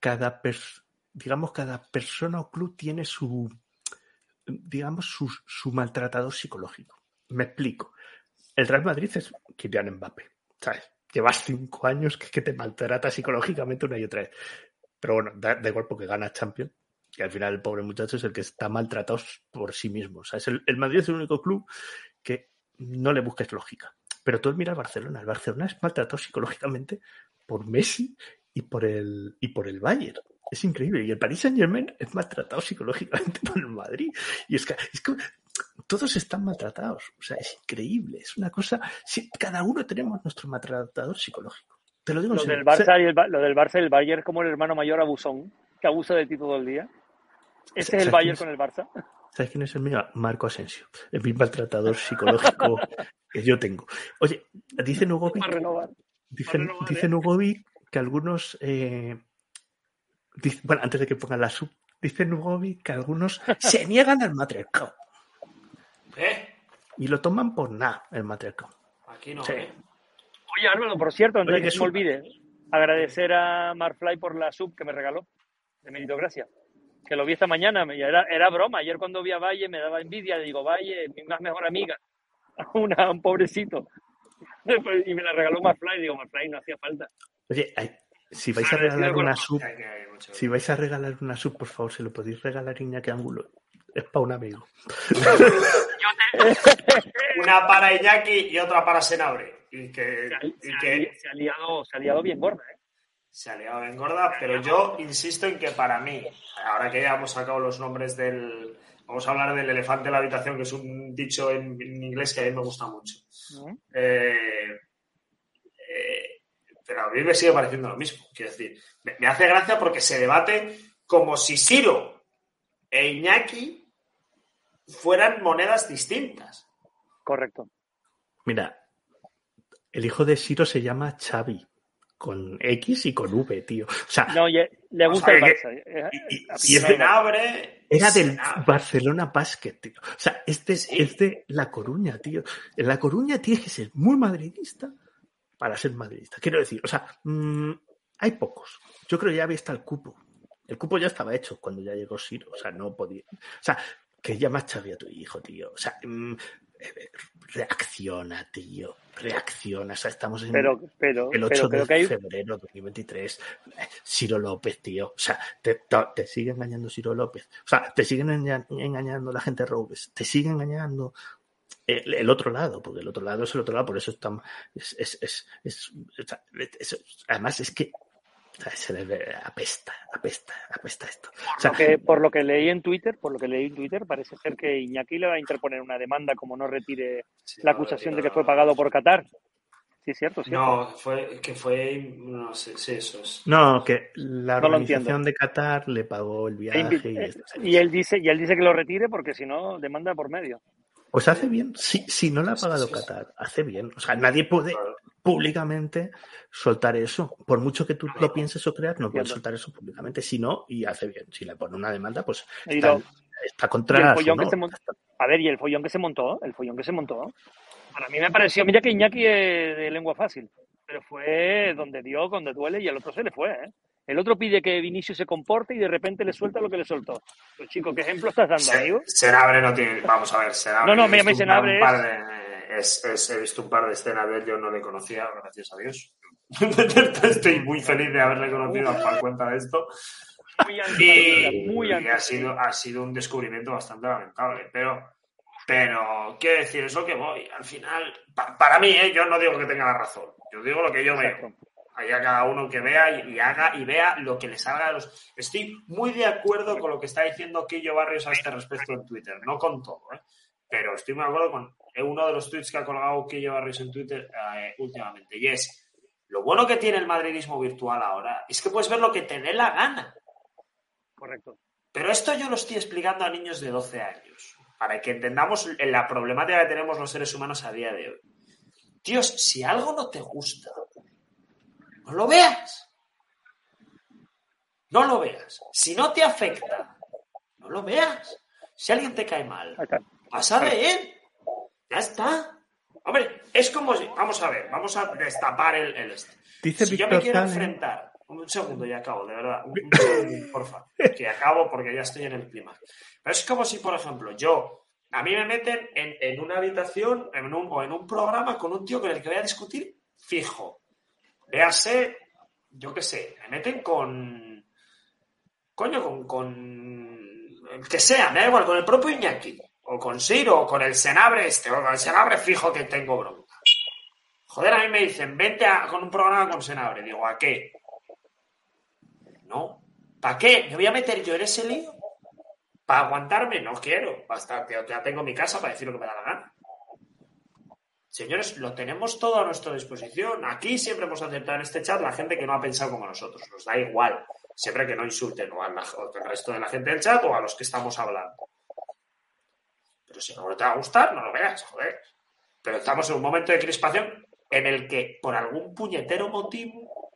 cada pers- digamos, cada persona o club tiene su, digamos, su, su maltratador psicológico. Me explico. El Real Madrid es Kylian Mbappé, ¿sabes? Llevas cinco años que, que te maltrata psicológicamente una y otra vez. Pero bueno, da, da igual porque gana Champions. Y al final el pobre muchacho es el que está maltratado por sí mismo. O sea, es el, el Madrid es el único club que no le busques lógica. Pero tú mira al Barcelona. El Barcelona es maltratado psicológicamente por Messi y por el, y por el Bayern. Es increíble. Y el Paris Saint Germain es maltratado psicológicamente por el Madrid. Y es que, es que todos están maltratados. O sea, es increíble. Es una cosa. sí, cada uno tenemos nuestro maltratador psicológico. Te lo digo en Lo del Barça y el, lo del Barça y el Bayern es como el hermano mayor abusón, que abusa de ti todo el día. Ese es el ¿Sabes Bayern con el Barça. ¿Sabes quién es el mío? Marco Asensio. El mi maltratador psicológico que yo tengo. Oye, dice Nugovic, dice, dice. Nugovic que algunos. eh, dice- bueno, antes de que pongan la sub, dice Nugovic que algunos se niegan al matriarcado ¿Eh? y lo toman por nada, el matriarcado. Aquí no. Sí. ¿eh? Oye, Álvaro, por cierto, antes Oye, de que que se me olvide, agradecer a Marfly por la sub que me regaló, de Meritocracia. Que lo vi esta mañana, era, era broma. Ayer cuando vi a Valle me daba envidia, le digo, Valle, mi más mejor amiga, Una, un pobrecito. Y me la regaló Marfly, digo, Marfly no hacía falta. Oye, ay, si vais a regalar una sub, si vais a regalar una sub, por favor, se lo podéis regalar a Iñaki Ángulo. Es para un amigo. Una para Iñaki y otra para Senabre. Y que, Se ha, y se ha- que se ha liado, se ha liado bien gorda, ¿eh? Se ha liado en gorda, pero yo insisto en que para mí, ahora que ya hemos sacado los nombres del. Vamos a hablar del elefante en la habitación, que es un dicho en, en inglés que a mí me gusta mucho. Eh, eh, pero a mí me sigue pareciendo lo mismo. Quiero decir, me, me hace gracia porque se debate como si Siro e Iñaki fueran monedas distintas. Correcto. Mira, el hijo de Siro se llama Xavi, con X y con V, tío. O sea, No, y- le O gusta sea, el Barça. eh, Y, y aficionado al Barça. Senabre. era del. Barcelona Basket, tío. O sea, este Sí. es de La Coruña, tío. En La Coruña tienes que ser muy madridista para ser madridista. Quiero decir, o sea, mm, hay pocos. Yo creo que ya había está el cupo. El cupo ya estaba hecho cuando ya llegó Siro. O sea, no podía. O sea, que llamas Xavi a tu hijo, tío. O sea, mm, eh, reacciona, tío. Reacciona. O sea, estamos en Pero, pero, el 8 pero de hay, febrero de 2023. Eh, Ciro López, tío. O sea, te, te- sigue engañando Ciro López. O sea, te siguen enga- engañando la gente Robes. Te sigue engañando el, el otro lado, porque el otro lado es el otro lado, por eso. Es, es, es, es- es- además, es que se le ve- apesta, apesta, apesta esto. O sea, lo que, por lo que leí en Twitter, por lo que leí en Twitter, parece ser que Iñaki le va a interponer una demanda como no retire Sí, la acusación no, de que fue pagado por Qatar. Sí, es cierto, cierto. No, fue, que fue. No sé, sí, eso es. no, que la No organización de Qatar le pagó el E viaje. Y, eh, y él dice, y él dice que lo retire porque si no, demanda por medio. Pues hace bien, si, si no le ha pagado sí, sí. Qatar, hace bien. O sea, nadie puede públicamente soltar eso. Por mucho que tú lo pienses o creas, no puedes soltar eso públicamente. Si no, y hace bien. Si le pone una demanda, pues está, está contra montó, a ver, y el follón que se montó, el follón que se montó, para mí me pareció, mira que Iñaki es de lengua fácil, pero fue donde dio, donde duele, y el otro se le fue, ¿eh? El otro pide que Vinicius se comporte y de repente le suelta lo que le soltó. Pues chico, ¿qué ejemplo estás dando, Se- amigo? Senabre no tiene. Vamos a ver, Senabre. No, no, par- Senabre, es- es- he visto un par de escenas de él, yo no le conocía, gracias a Dios. Estoy muy feliz de haberle conocido por cuenta de esto. Muy Y, muy y ha, sido, ha sido un descubrimiento bastante lamentable. Pero, pero quiero decir, es lo que voy. Al final, pa- para mí, ¿eh? yo no digo que tenga la razón. Yo digo lo que yo veo. Haya cada uno que vea y, y haga y vea lo que le salga de los. Estoy muy de acuerdo con lo que está diciendo Quillo Barrios a este respecto en Twitter, no con todo, ¿eh? pero estoy muy de acuerdo con uno de los tweets que ha colgado Quillo Barrios en Twitter eh, últimamente. Y es: lo bueno que tiene el madridismo virtual ahora es que puedes ver lo que te dé la gana. Correcto. Pero esto yo lo estoy explicando a niños de 12 años, para que entendamos la problemática que tenemos los seres humanos a día de hoy. Tíos, si algo no te gusta, no lo veas. No lo veas. Si no te afecta, no lo veas. Si alguien te cae mal. Pasa de él. Ya está. Hombre, es como si. Vamos a ver, vamos a destapar el, el este. Dice si yo me quiero enfrentar. Un segundo y acabo, de verdad. Un, un segundo, porfa. Que acabo porque ya estoy en el clima. Pero es como si, por ejemplo, yo. A mí me meten en, en una habitación en un, o en un programa con un tío con el que voy a discutir fijo. Véase, yo qué sé, me meten con. Coño, con. con el que sea, me da igual, con el propio Iñaki. O con Siro, o con el Senabre este, o con el Senabre fijo que tengo bronca. Joder, a mí me dicen, vente con un programa con Senabre. Digo, ¿a qué? No. ¿Para qué? ¿Me voy a meter yo en ese lío? ¿Para aguantarme? No quiero. Basta, ya ya tengo mi casa para decir lo que me da la gana. Señores, lo tenemos todo a nuestra disposición. Aquí siempre hemos aceptado en este chat la gente que no ha pensado como nosotros. Nos da igual. Siempre que no insulten o al resto de la gente del chat o a los que estamos hablando. Pero si no te va a gustar, no lo veas, joder. Pero estamos en un momento de crispación en el que, por algún puñetero motivo,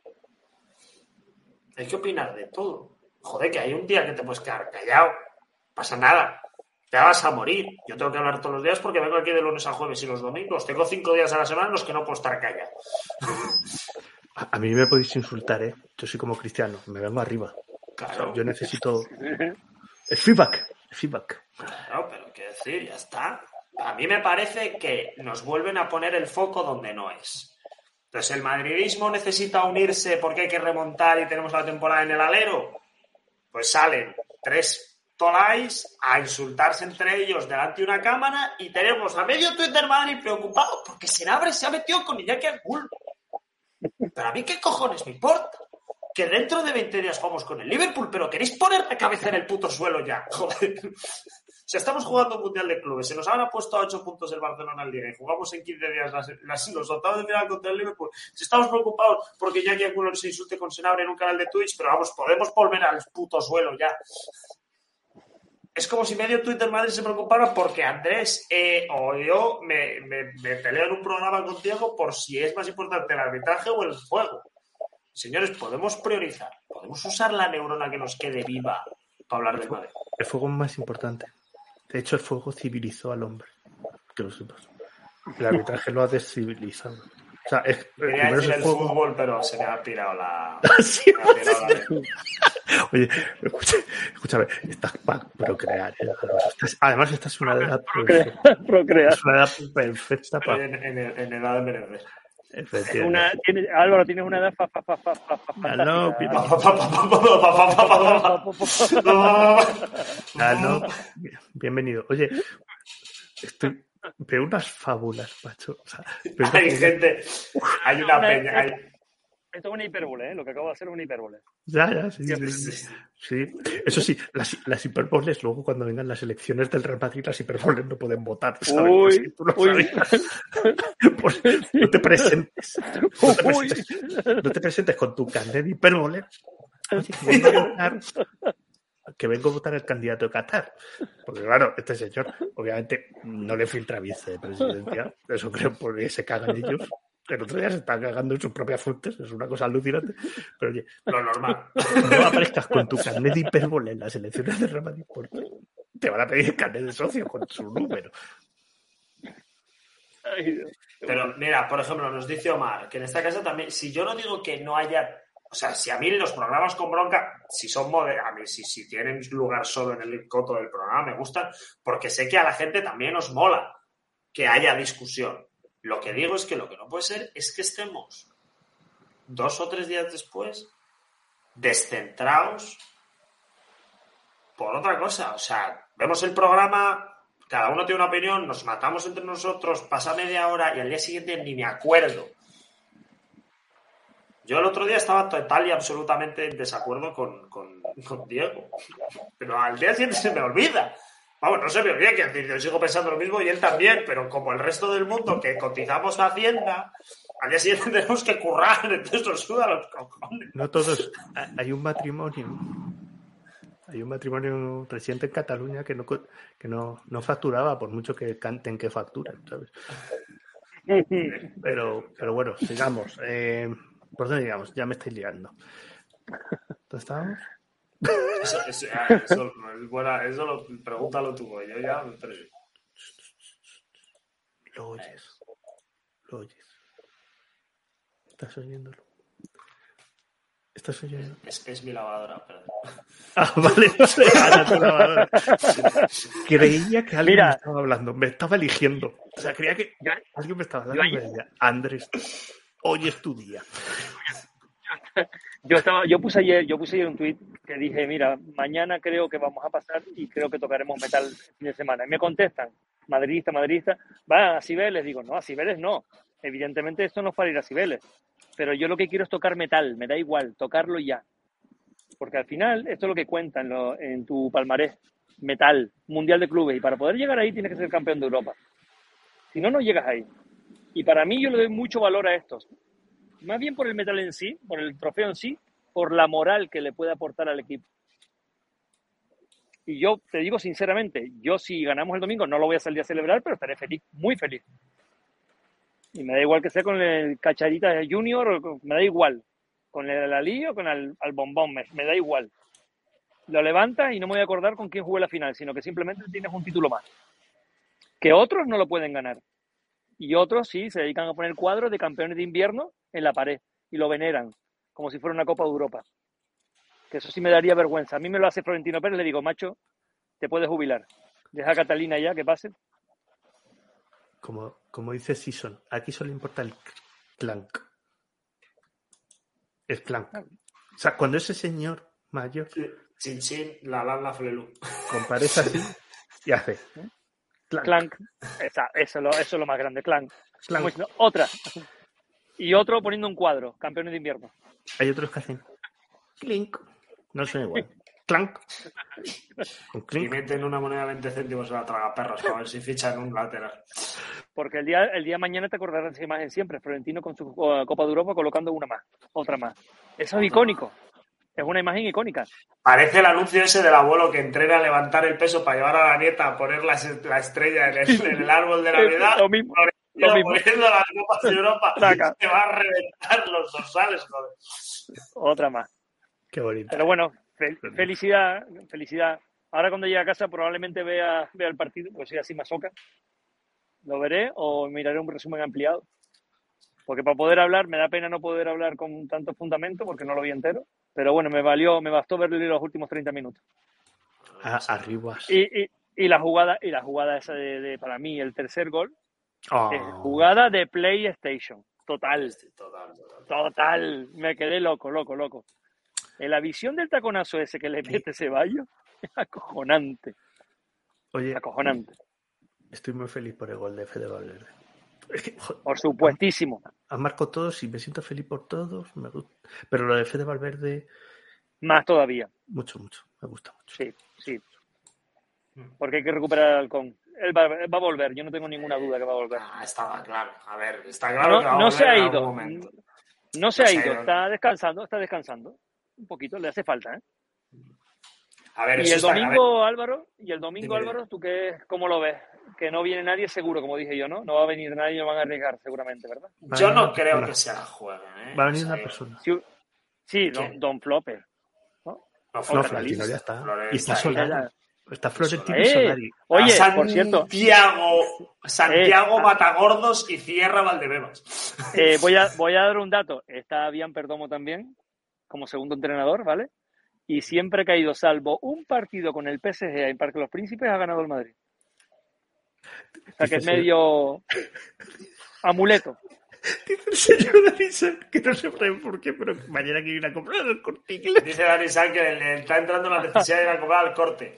hay que opinar de todo. Joder, que hay un día que te puedes quedar callado. Pasa nada. Te vas a morir. Yo tengo que hablar todos los días porque vengo aquí de lunes a jueves y los domingos. Tengo cinco días a la semana en los que no puedo estar callado. A, mí me podéis insultar, ¿eh? Yo soy como cristiano, me vengo arriba. Claro, Yo necesito. El feedback. El feedback. claro, pero qué decir, ya está. A mí me parece que nos vuelven a poner el foco donde no es. Entonces, ¿el madridismo necesita unirse porque hay que remontar y tenemos la temporada en el alero? Pues salen tres tolais a insultarse entre ellos delante de una cámara y tenemos a medio Twitter Madrid preocupado porque Senabre se ha metido con Iñaki Angul. Pero a mí qué cojones me importa. Que dentro de 20 días jugamos con el Liverpool, pero queréis poner la cabeza en el puto suelo ya. Joder. Sea, estamos jugando un mundial de clubes. Se nos han puesto a 8 puntos el Barcelona en Liga y jugamos en 15 días las, las- los octavos de final contra el Liverpool. Si estamos preocupados porque Iñaki Angulo se insulte con Senabre en un canal de Twitch, pero vamos, podemos volver al puto suelo ya. Es como si medio Twitter Madrid se preocupara porque Andrés eh, o yo me, me- me peleo en un programa contigo por si es más importante el arbitraje o el juego. Señores, podemos priorizar, podemos usar la neurona que nos quede viva para hablar de Madrid. El fuego es más importante. De hecho, el fuego civilizó al hombre. Que lo sepas. El arbitraje lo ha descivilizado. O sea, es, Quería decir el fútbol, pero se me ha pirado la... Sí, me ha pirado la lengua. Oye, escucha- escúchame, estás para procrear. ¿eh? Estás- además, esta es una edad perfecta. Procrear. Es una edad perfecta para. en, en, en edad de merecer. Una, tiene- Álvaro, tienes una edad fa, fa, fa, fa, fa, fa- Ah, no, fantástica. Ah, no. Bienvenido. Oye, estoy. Veo unas fábulas, macho. O sea, Hay gente, hay una peña, hay... Esto es una hipérbole, ¿eh? Lo que acabo de hacer es una hipérbole. Ya, ya, sí, sí, sí. Sí. Eso sí, las, las hiperboles, luego cuando vengan las elecciones del Real Madrid, las hiperboles no pueden votar. ¿sabes? Uy, que tú lo uy. sabías. Pues no te presentes. No te presentes, no te presentes con tu carnet de hipérbole. Oye, a votar, que vengo a votar al candidato de Qatar. Porque claro, este señor, obviamente, no le filtra vicepresidencia. Eso creo porque se cagan ellos. El otro día se está cagando en sus propias fuentes, es una cosa alucinante. Pero oye, Lo normal. no aparezcas con tu carnet de hipérbole en las elecciones de Real Madrid porque te van a pedir carnet de socio con su número. Pero mira, por ejemplo, nos dice Omar que en esta casa también, si yo no digo que no haya, o sea, si a mí los programas con bronca, si son a mí si, si tienen lugar solo en el coto del programa, me gustan, porque sé que a la gente también nos mola que haya discusión. Lo que digo es que lo que no puede ser es que estemos dos o tres días después descentrados por otra cosa. O sea, vemos el programa, cada uno tiene una opinión, nos matamos entre nosotros, pasa media hora y al día siguiente ni me acuerdo. Yo el otro día estaba total y absolutamente en desacuerdo con, con- con Diego, pero al día siguiente se me olvida. Vamos, no se me olvida, que decir, yo sigo pensando lo mismo y él también, pero como el resto del mundo que cotizamos a Hacienda, al día siguiente tenemos que currar, entonces nos suda los cojones. No todos. ha- Hay un matrimonio. Hay un matrimonio reciente en Cataluña que no, co- que no, no facturaba, por mucho que canten que facturan, ¿sabes? Pero, pero bueno, sigamos. Eh, ¿Por dónde digamos? Ya me estáis liando. ¿Dónde estábamos? Eso, eso, ah, eso, es buena, eso lo, pregúntalo tú, yo ya me perdí. Lo oyes. Lo oyes. ¿Estás oyéndolo? ¿Estás oyendo? Es, es mi lavadora, perdón. Ah, vale, vale. Ahora tu lavadora. Creía que alguien Mira. me estaba hablando, me estaba eligiendo. O sea, creía que alguien me estaba hablando. Andrés, hoy es tu día. Yo estaba, yo puse ayer, yo puse ayer un tweet que dije, mira, mañana creo que vamos a pasar y creo que tocaremos metal el fin de semana. Y me contestan, madridista, madridista, va a Cibeles, digo, no, a Cibeles no. Evidentemente esto no es para ir a Cibeles. Pero yo lo que quiero es tocar metal, me da igual, tocarlo ya. Porque al final, esto es lo que cuenta en, en tu palmarés, metal, mundial de clubes. Y para poder llegar ahí tienes que ser campeón de Europa. Si no, no llegas ahí. Y para mí yo le doy mucho valor a estos más bien por el metal en sí, por el trofeo en sí, por la moral que le puede aportar al equipo. Y yo te digo sinceramente, yo si ganamos el domingo no lo voy a salir a celebrar, pero estaré feliz, muy feliz. Y me da igual que sea con el cacharita junior, me da igual. Con el Ali o con el al bombón, me, me da igual. Lo levantas y no me voy a acordar con quién jugué la final, sino que simplemente tienes un título más. Que otros no lo pueden ganar. Y otros sí se dedican a poner cuadros de campeones de invierno en la pared y lo veneran como si fuera una Copa de Europa. Que eso sí me daría vergüenza. A mí me lo hace Florentino Pérez, le digo, macho, te puedes jubilar. Deja a Catalina ya que pase. Como, como dice Sison, aquí solo importa el clank. Es clank. O sea, cuando ese señor mayor Chin chin, la la la flelu. comparece así y hace clank, Clank. Esa- eso, es lo, eso es lo más grande, Clank. clank. Diciendo, otra. Y otro poniendo un cuadro, campeones de invierno. Hay otros que hacen clink. No suena igual. Clank. Y clink. meten una moneda de 20 céntimos en la tragaperros para ver si fichan un lateral. Porque el día, el día de mañana te acordarás de esa imagen siempre. Florentino con su uh, Copa de Europa colocando una más, otra más. Eso es icónico. Es una imagen icónica. Parece el anuncio ese del abuelo que entrena a levantar el peso para llevar a la nieta a poner la, la estrella en el, en el árbol de Navidad. Lo mismo. Lo mismo. poniendo las copas de Europa. Se va a reventar los dorsales, joder. Otra más. Qué bonito. Pero bueno, fel- felicidad, felicidad. Ahora cuando llegue a casa probablemente vea, vea el partido, pues soy así masoca. Lo veré o miraré un resumen ampliado. Porque para poder hablar, me da pena no poder hablar con tanto fundamento porque no lo vi entero. Pero bueno, me valió, me bastó ver los últimos 30 minutos. Ah, arriba. Y, y, y la jugada, y la jugada esa de, de, para mí, el tercer gol, Oh, es jugada de PlayStation. Total. Total, total. Total, me quedé loco, loco, loco. En la visión del taconazo ese que le mete Ceballos es acojonante, Oye, acojonante. estoy muy feliz por el gol de Fede Valverde. Es que, joder, Por supuestísimo. han marcado todos y me siento feliz por todos. Me gusta. Pero lo de Fede Valverde, Más todavía, mucho, mucho. Me gusta mucho. sí, sí. Porque hay que recuperar al halcón. Él va, él va a volver, yo no tengo ninguna duda que va a volver. Ah, estaba claro. A ver, está claro que va a No, no se ha ido, no se No ha se ha ido, ido. está descansando, está descansando. Un poquito, le hace falta, ¿eh? A ver, Y el está- a ver, domingo, Álvaro, y el domingo, Dime. Álvaro, ¿tú qué, cómo lo ves? Que no viene nadie seguro, como dije yo, ¿no? No va a venir nadie, no van a arriesgar seguramente, ¿verdad? Yo no creo que se la jueguen. ¿eh? Va a venir O una sea, persona. Sí, don, don Flope. No, No, Florentino Florentino ya está. Florentino Y está ahí. Solari. Está Florentino y Eh, Solari. Oye, por cierto, Santiago, Santiago Eh, Matagordos y Cierra Valdebebas. eh, voy, a, voy a dar un dato. Está Bian Perdomo también, como segundo entrenador, ¿vale? Y siempre que ha ido, salvo un partido con el PSG en Parque de los Príncipes, ha ganado el Madrid. O sea que es medio amuleto. Dice el señor Darisa, que no sé por qué, pero mañana quiere ir a comprar el corticle. Dice Dani San que le está entrando la necesidad de ir a comprar al corte.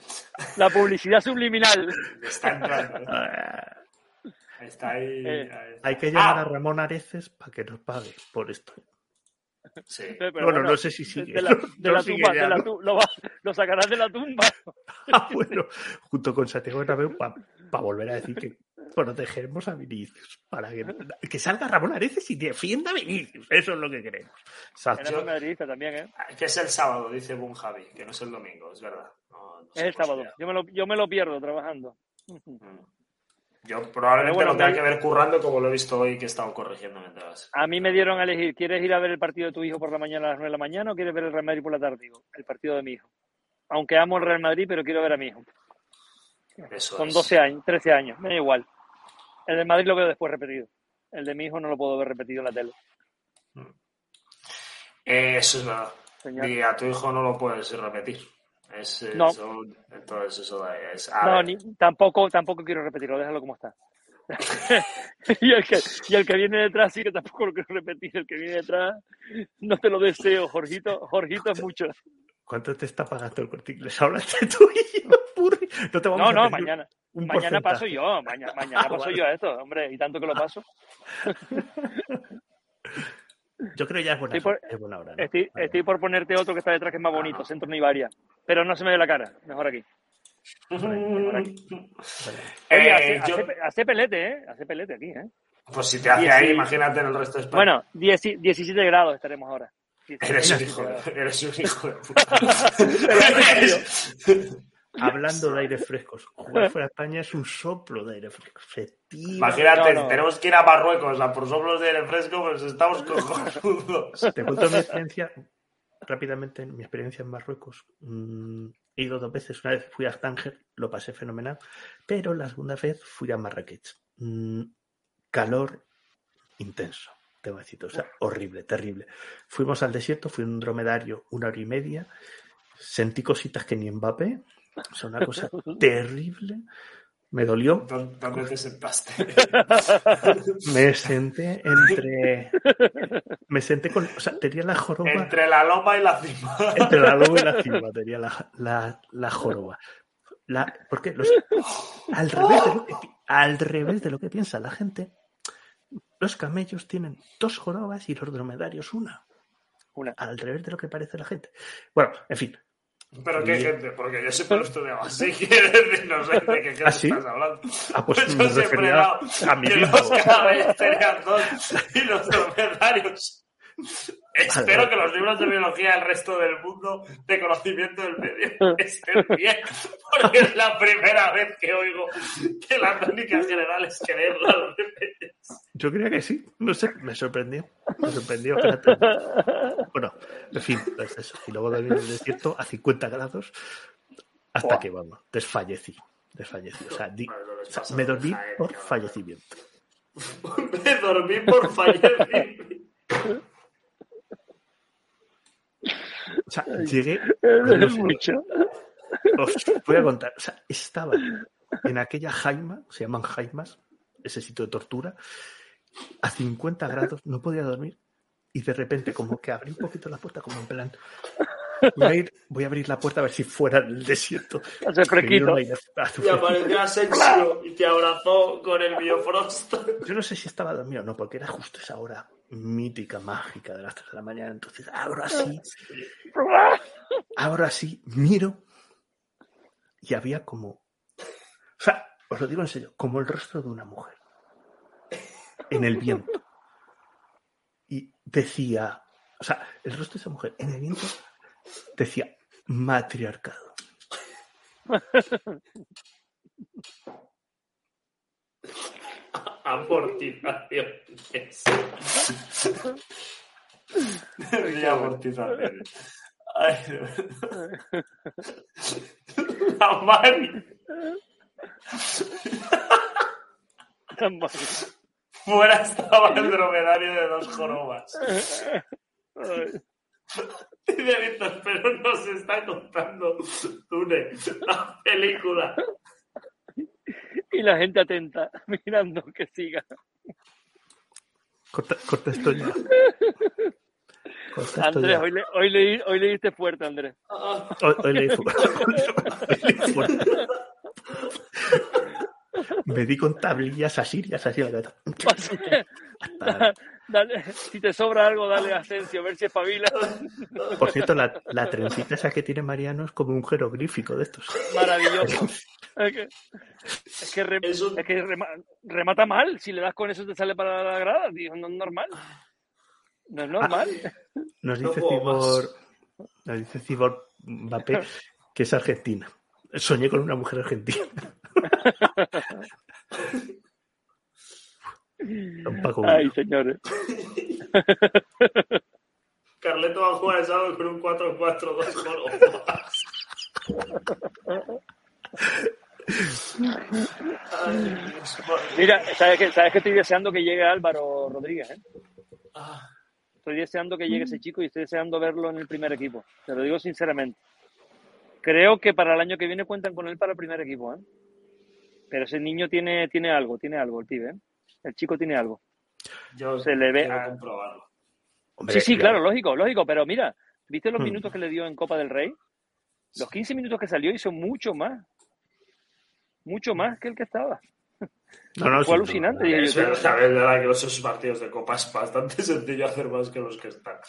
La publicidad subliminal. Le está entrando. Ah, Está ahí. Eh, ahí está. Hay que llamar Ah, a Ramón Areces para que nos pague por esto. Sí. Pero bueno, no sé si sigue. De la, No- de no la sigue tumba, ya, de la ¿no? tu- lo, va- lo sacarás de la tumba. Ah, bueno, junto con Santiago Bernabéu para volver a decir que protegeremos a Vinicius. Para que, que salga Ramón Areces y defienda a Vinicius. Eso es lo que queremos. También, ¿eh? Que es el sábado, dice Bun Javi, que no es el domingo, es verdad. No, no Es el sábado. Yo me lo, yo me lo pierdo trabajando. Mm. Yo probablemente bueno, lo tenga que ver currando como lo he visto hoy que he estado corrigiendo mientras. A mí me dieron a elegir, ¿quieres ir a ver el partido de tu hijo por la mañana a las 9 de la mañana o quieres ver el Real Madrid por la tarde? Digo, el partido de mi hijo. Aunque amo el Real Madrid, pero quiero ver a mi hijo. Eso Con es. 12 años, 13 años, me da igual. El de Madrid lo veo después repetido. El de mi hijo no lo puedo ver repetido en la tele. Eh, eso es verdad. Señor. Y a tu hijo no lo puedes repetir. Es, No. eso- entonces eso da- es... a No, ni, tampoco, tampoco quiero repetirlo, déjalo como está. y, el que, y el que viene detrás sí que tampoco lo quiero repetir. El que viene detrás no te lo deseo, Jorgito. Jorgito es mucho. ¿Cuánto te está pagando el corte inglés? Ahora te tú y yo, Purri. No te vamos No, a no, pedir mañana. Mañana paso yo, mañana, mañana Ah, paso vale. yo a esto, hombre, y tanto que lo paso. Yo creo ya es buena, Estoy por- es buena hora. ¿no? Estoy, Vale. estoy por ponerte otro que está detrás que es más bonito, Centro Nivaria. Pero no se me ve la cara, mejor aquí. Mejor aquí. Vale. Oye, Eh, hace, yo- hace- hace pelete, ¿eh? Hace pelete aquí, ¿eh? Pues si te hace Dieci- ahí, imagínate en el resto de España. Bueno, 10 17 grados estaremos ahora. 17 Eres un 17 hijo, grados. de- eres un hijo de puta. Hablando de aires frescos, jugar fuera de España es un soplo de aire fresco. Imagínate, No, no. tenemos que ir a Marruecos a por soplos de aire fresco, pues estamos cojonudos. Te cuento mi experiencia rápidamente. Mi experiencia en Marruecos. Mm, he ido dos veces. Una vez fui a Tánger, lo pasé fenomenal. Pero la segunda vez fui a Marrakech. Mm, calor intenso. O sea, horrible, terrible. Fuimos al desierto, fui en un dromedario una hora y media. Sentí cositas que ni Mbappé. O sea, una cosa terrible. Me dolió. ¿Dó- ¿Dónde te sentaste? Me senté entre. Me senté con. O sea, tenía la joroba. Entre la loma y la cima. Entre la loba y la cima tenía la, la, la joroba. La, ¿Por qué? Los- al, revés de lo que, al revés de lo que piensa la gente, los camellos tienen dos jorobas y los dromedarios una. Una. Al revés de lo que parece la gente. Bueno, en fin. Pero qué gente, porque yo siempre lo he estudiado así, decir, no sé de qué gente ¿Ah, sí? estás hablando. Ah, pues Pues yo siempre he dado a que mismo. los dos y los dromedarios. Espero que los libros de biología del resto del mundo de conocimiento del medio estén bien, porque es la primera vez que oigo que la tónica general es quererlo al revés. Yo creía que sí. No sé, me sorprendió. Me sorprendió. fíjate. Bueno, en fin, es eso. Y luego dormí en el desierto a 50 grados hasta que, vamos, desfallecí. Desfallecí. O sea, di- Bueno, no les o sea, me dormí por fallecimiento. Me dormí por fallecer. O sea, llegué, Es mucho. os voy a contar, o sea, estaba en aquella jaima, se llaman jaimas, ese sitio de tortura, a 50 grados, no podía dormir, y de repente como que abrí un poquito la puerta, como en plan, voy a, ir, voy a abrir la puerta a ver si fuera del desierto. Hace fresquito. Y apareció Asensio y te abrazó con el Biofrost. Yo no sé si estaba dormido o no, porque era justo esa hora mítica, mágica de las 3 de la mañana. Entonces, ahora sí, ahora sí, miro y había como. O sea, os lo digo en serio, como el rostro de una mujer en el viento. Y decía, o sea, el rostro de esa mujer en el viento decía matriarcado. Amortizaciones. Y amortizaciones. Ay, de verdad. La Mari. Fuera estaba el dromedario de dos jorobas. Dice Víctor, pero nos está contando Tune, la película. Y la gente atenta, mirando que siga. Corta, corta esto ya. Corta esto Andrés, ya. hoy le, hoy, le, hoy le diste fuerte, Andrés. Hoy, hoy leí fuerte. Me di con tablillas así en la cabeza. Hasta- Dale, si te sobra algo, dale a Asensio, a ver si espabila. Por cierto, la, la trencita esa que tiene Mariano es como un jeroglífico de estos. Maravilloso. Que, es que, re- Es un- es que rema- remata mal. Si le das con eso, te sale para la grada, tío. No es normal. No es normal. Nos No dice puedo Cibor, nos dice Cibor Mbappé que es argentina. Soñé con una mujer argentina. Ay, señores. Carleto va a jugar el sábado con un 4-4-2 Mira, ¿sabes que, ¿sabes que estoy deseando que llegue Álvaro Rodríguez? ¿eh? Ah, Estoy deseando que llegue ese chico y estoy deseando verlo en el primer equipo. Te lo digo sinceramente. Creo que para el año que viene cuentan con él para el primer equipo. ¿eh? Pero ese niño tiene, tiene algo, tiene algo, el pibe. ¿eh? El chico tiene algo. yo Se le ve a- comprobarlo. Hombre, Sí, sí, claro, lógico, lógico. Pero mira, ¿viste los Hmm. minutos que le dio en Copa del Rey? Los 15 minutos que salió hizo mucho más. Mucho más que el que estaba. No, no, Fue alucinante. yo, Es verdad que esos partidos de Copa es bastante sencillo hacer más que los que están.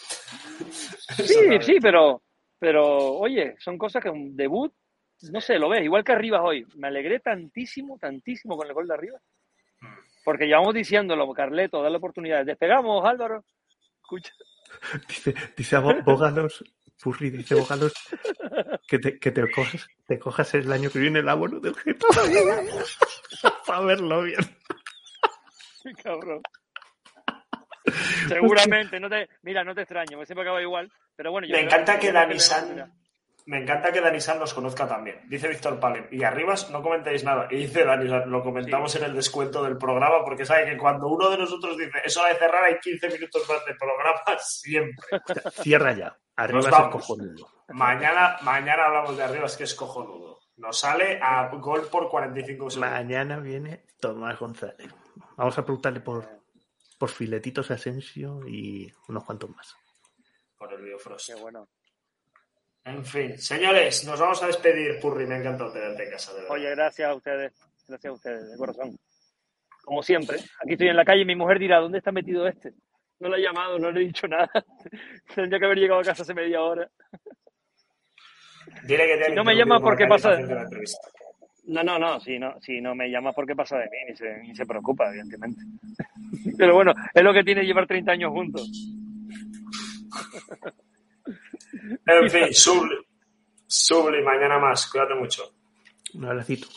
Sí, sí, pero, pero oye, son cosas que un debut, no sé, lo ves, igual que Arribas hoy. Me alegré tantísimo, tantísimo con el gol de arriba. Porque llevamos diciéndolo, Carleto, dale oportunidades. Despegamos, Álvaro. Escucha. Dice, dice Bógalos, Purri, dice Bógalos que te, que te cojas, te cojas el año que viene el abono del Getafe. Para verlo bien. Cabrón. Seguramente, no te, mira, no te extraño, porque siempre acaba igual. Pero bueno, yo Me encanta que creo Dani San, me encanta que Dani San nos conozca también. Dice Víctor Palem. Y arribas no comentéis nada. Y dice Dani San, lo comentamos en el descuento del programa porque sabe que cuando uno de nosotros dice es hora de cerrar hay 15 minutos más de programa siempre. Cierra ya. Arriba Nos es cojonudo. Mañana, mañana hablamos de arribas que es cojonudo. Nos sale a gol por 45 segundos. Mañana viene Tomás González. Vamos a preguntarle por, por filetitos Asensio y unos cuantos más. Por el Biofrost. Qué bueno. En fin, señores, nos vamos a despedir. Purri, me ha encantado tenerte en casa. De verdad. Oye, gracias a ustedes, gracias a ustedes, de corazón. Como siempre, aquí estoy en la calle y mi mujer dirá, ¿dónde está metido este? No le he llamado, no le he dicho nada. Tendría que haber llegado a casa hace media hora. Dile que te Si no me interrumpido llamas, ¿por qué Margarita pasa? haciendo la. No, no, no, si no, si no me llamas porque pasa de mí, ni se, ni se preocupa, evidentemente. Pero bueno, es lo que tiene llevar 30 años juntos. En fin, Subli. Subli, mañana más. Cuídate mucho. Un abracito.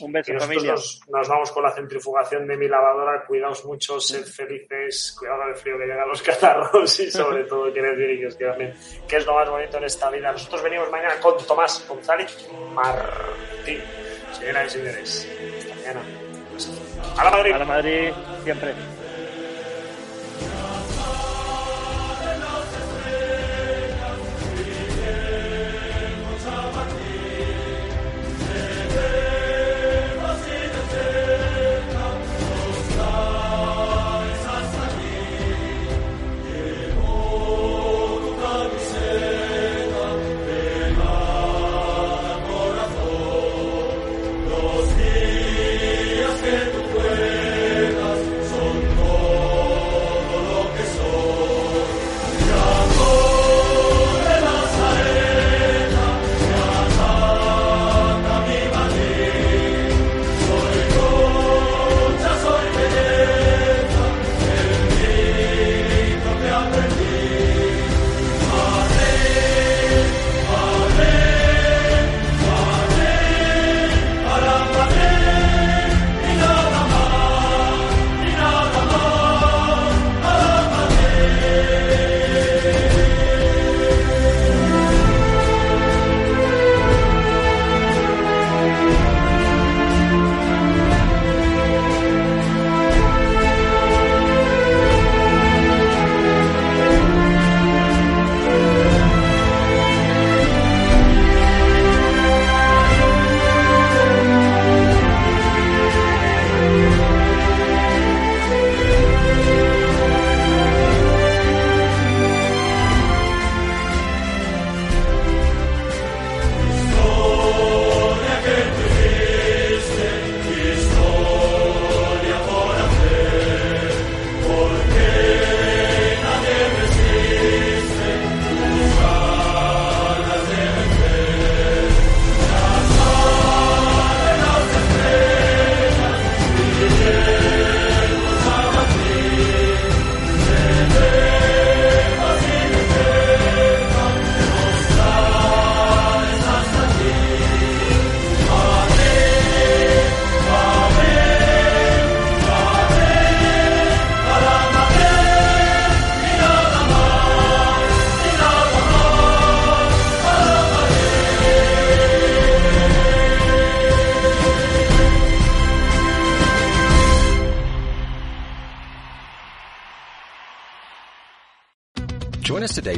Un beso, familia. nos, nos vamos con la centrifugación de mi lavadora. Cuidaos mucho, sed felices, cuidado con el frío que llegan los catarros y sobre todo quiero decir y que os bien, que es lo más bonito en esta vida. Nosotros venimos mañana con Tomás González Martín. Señoras y señores, hasta mañana. A la Madrid. A la Madrid, siempre.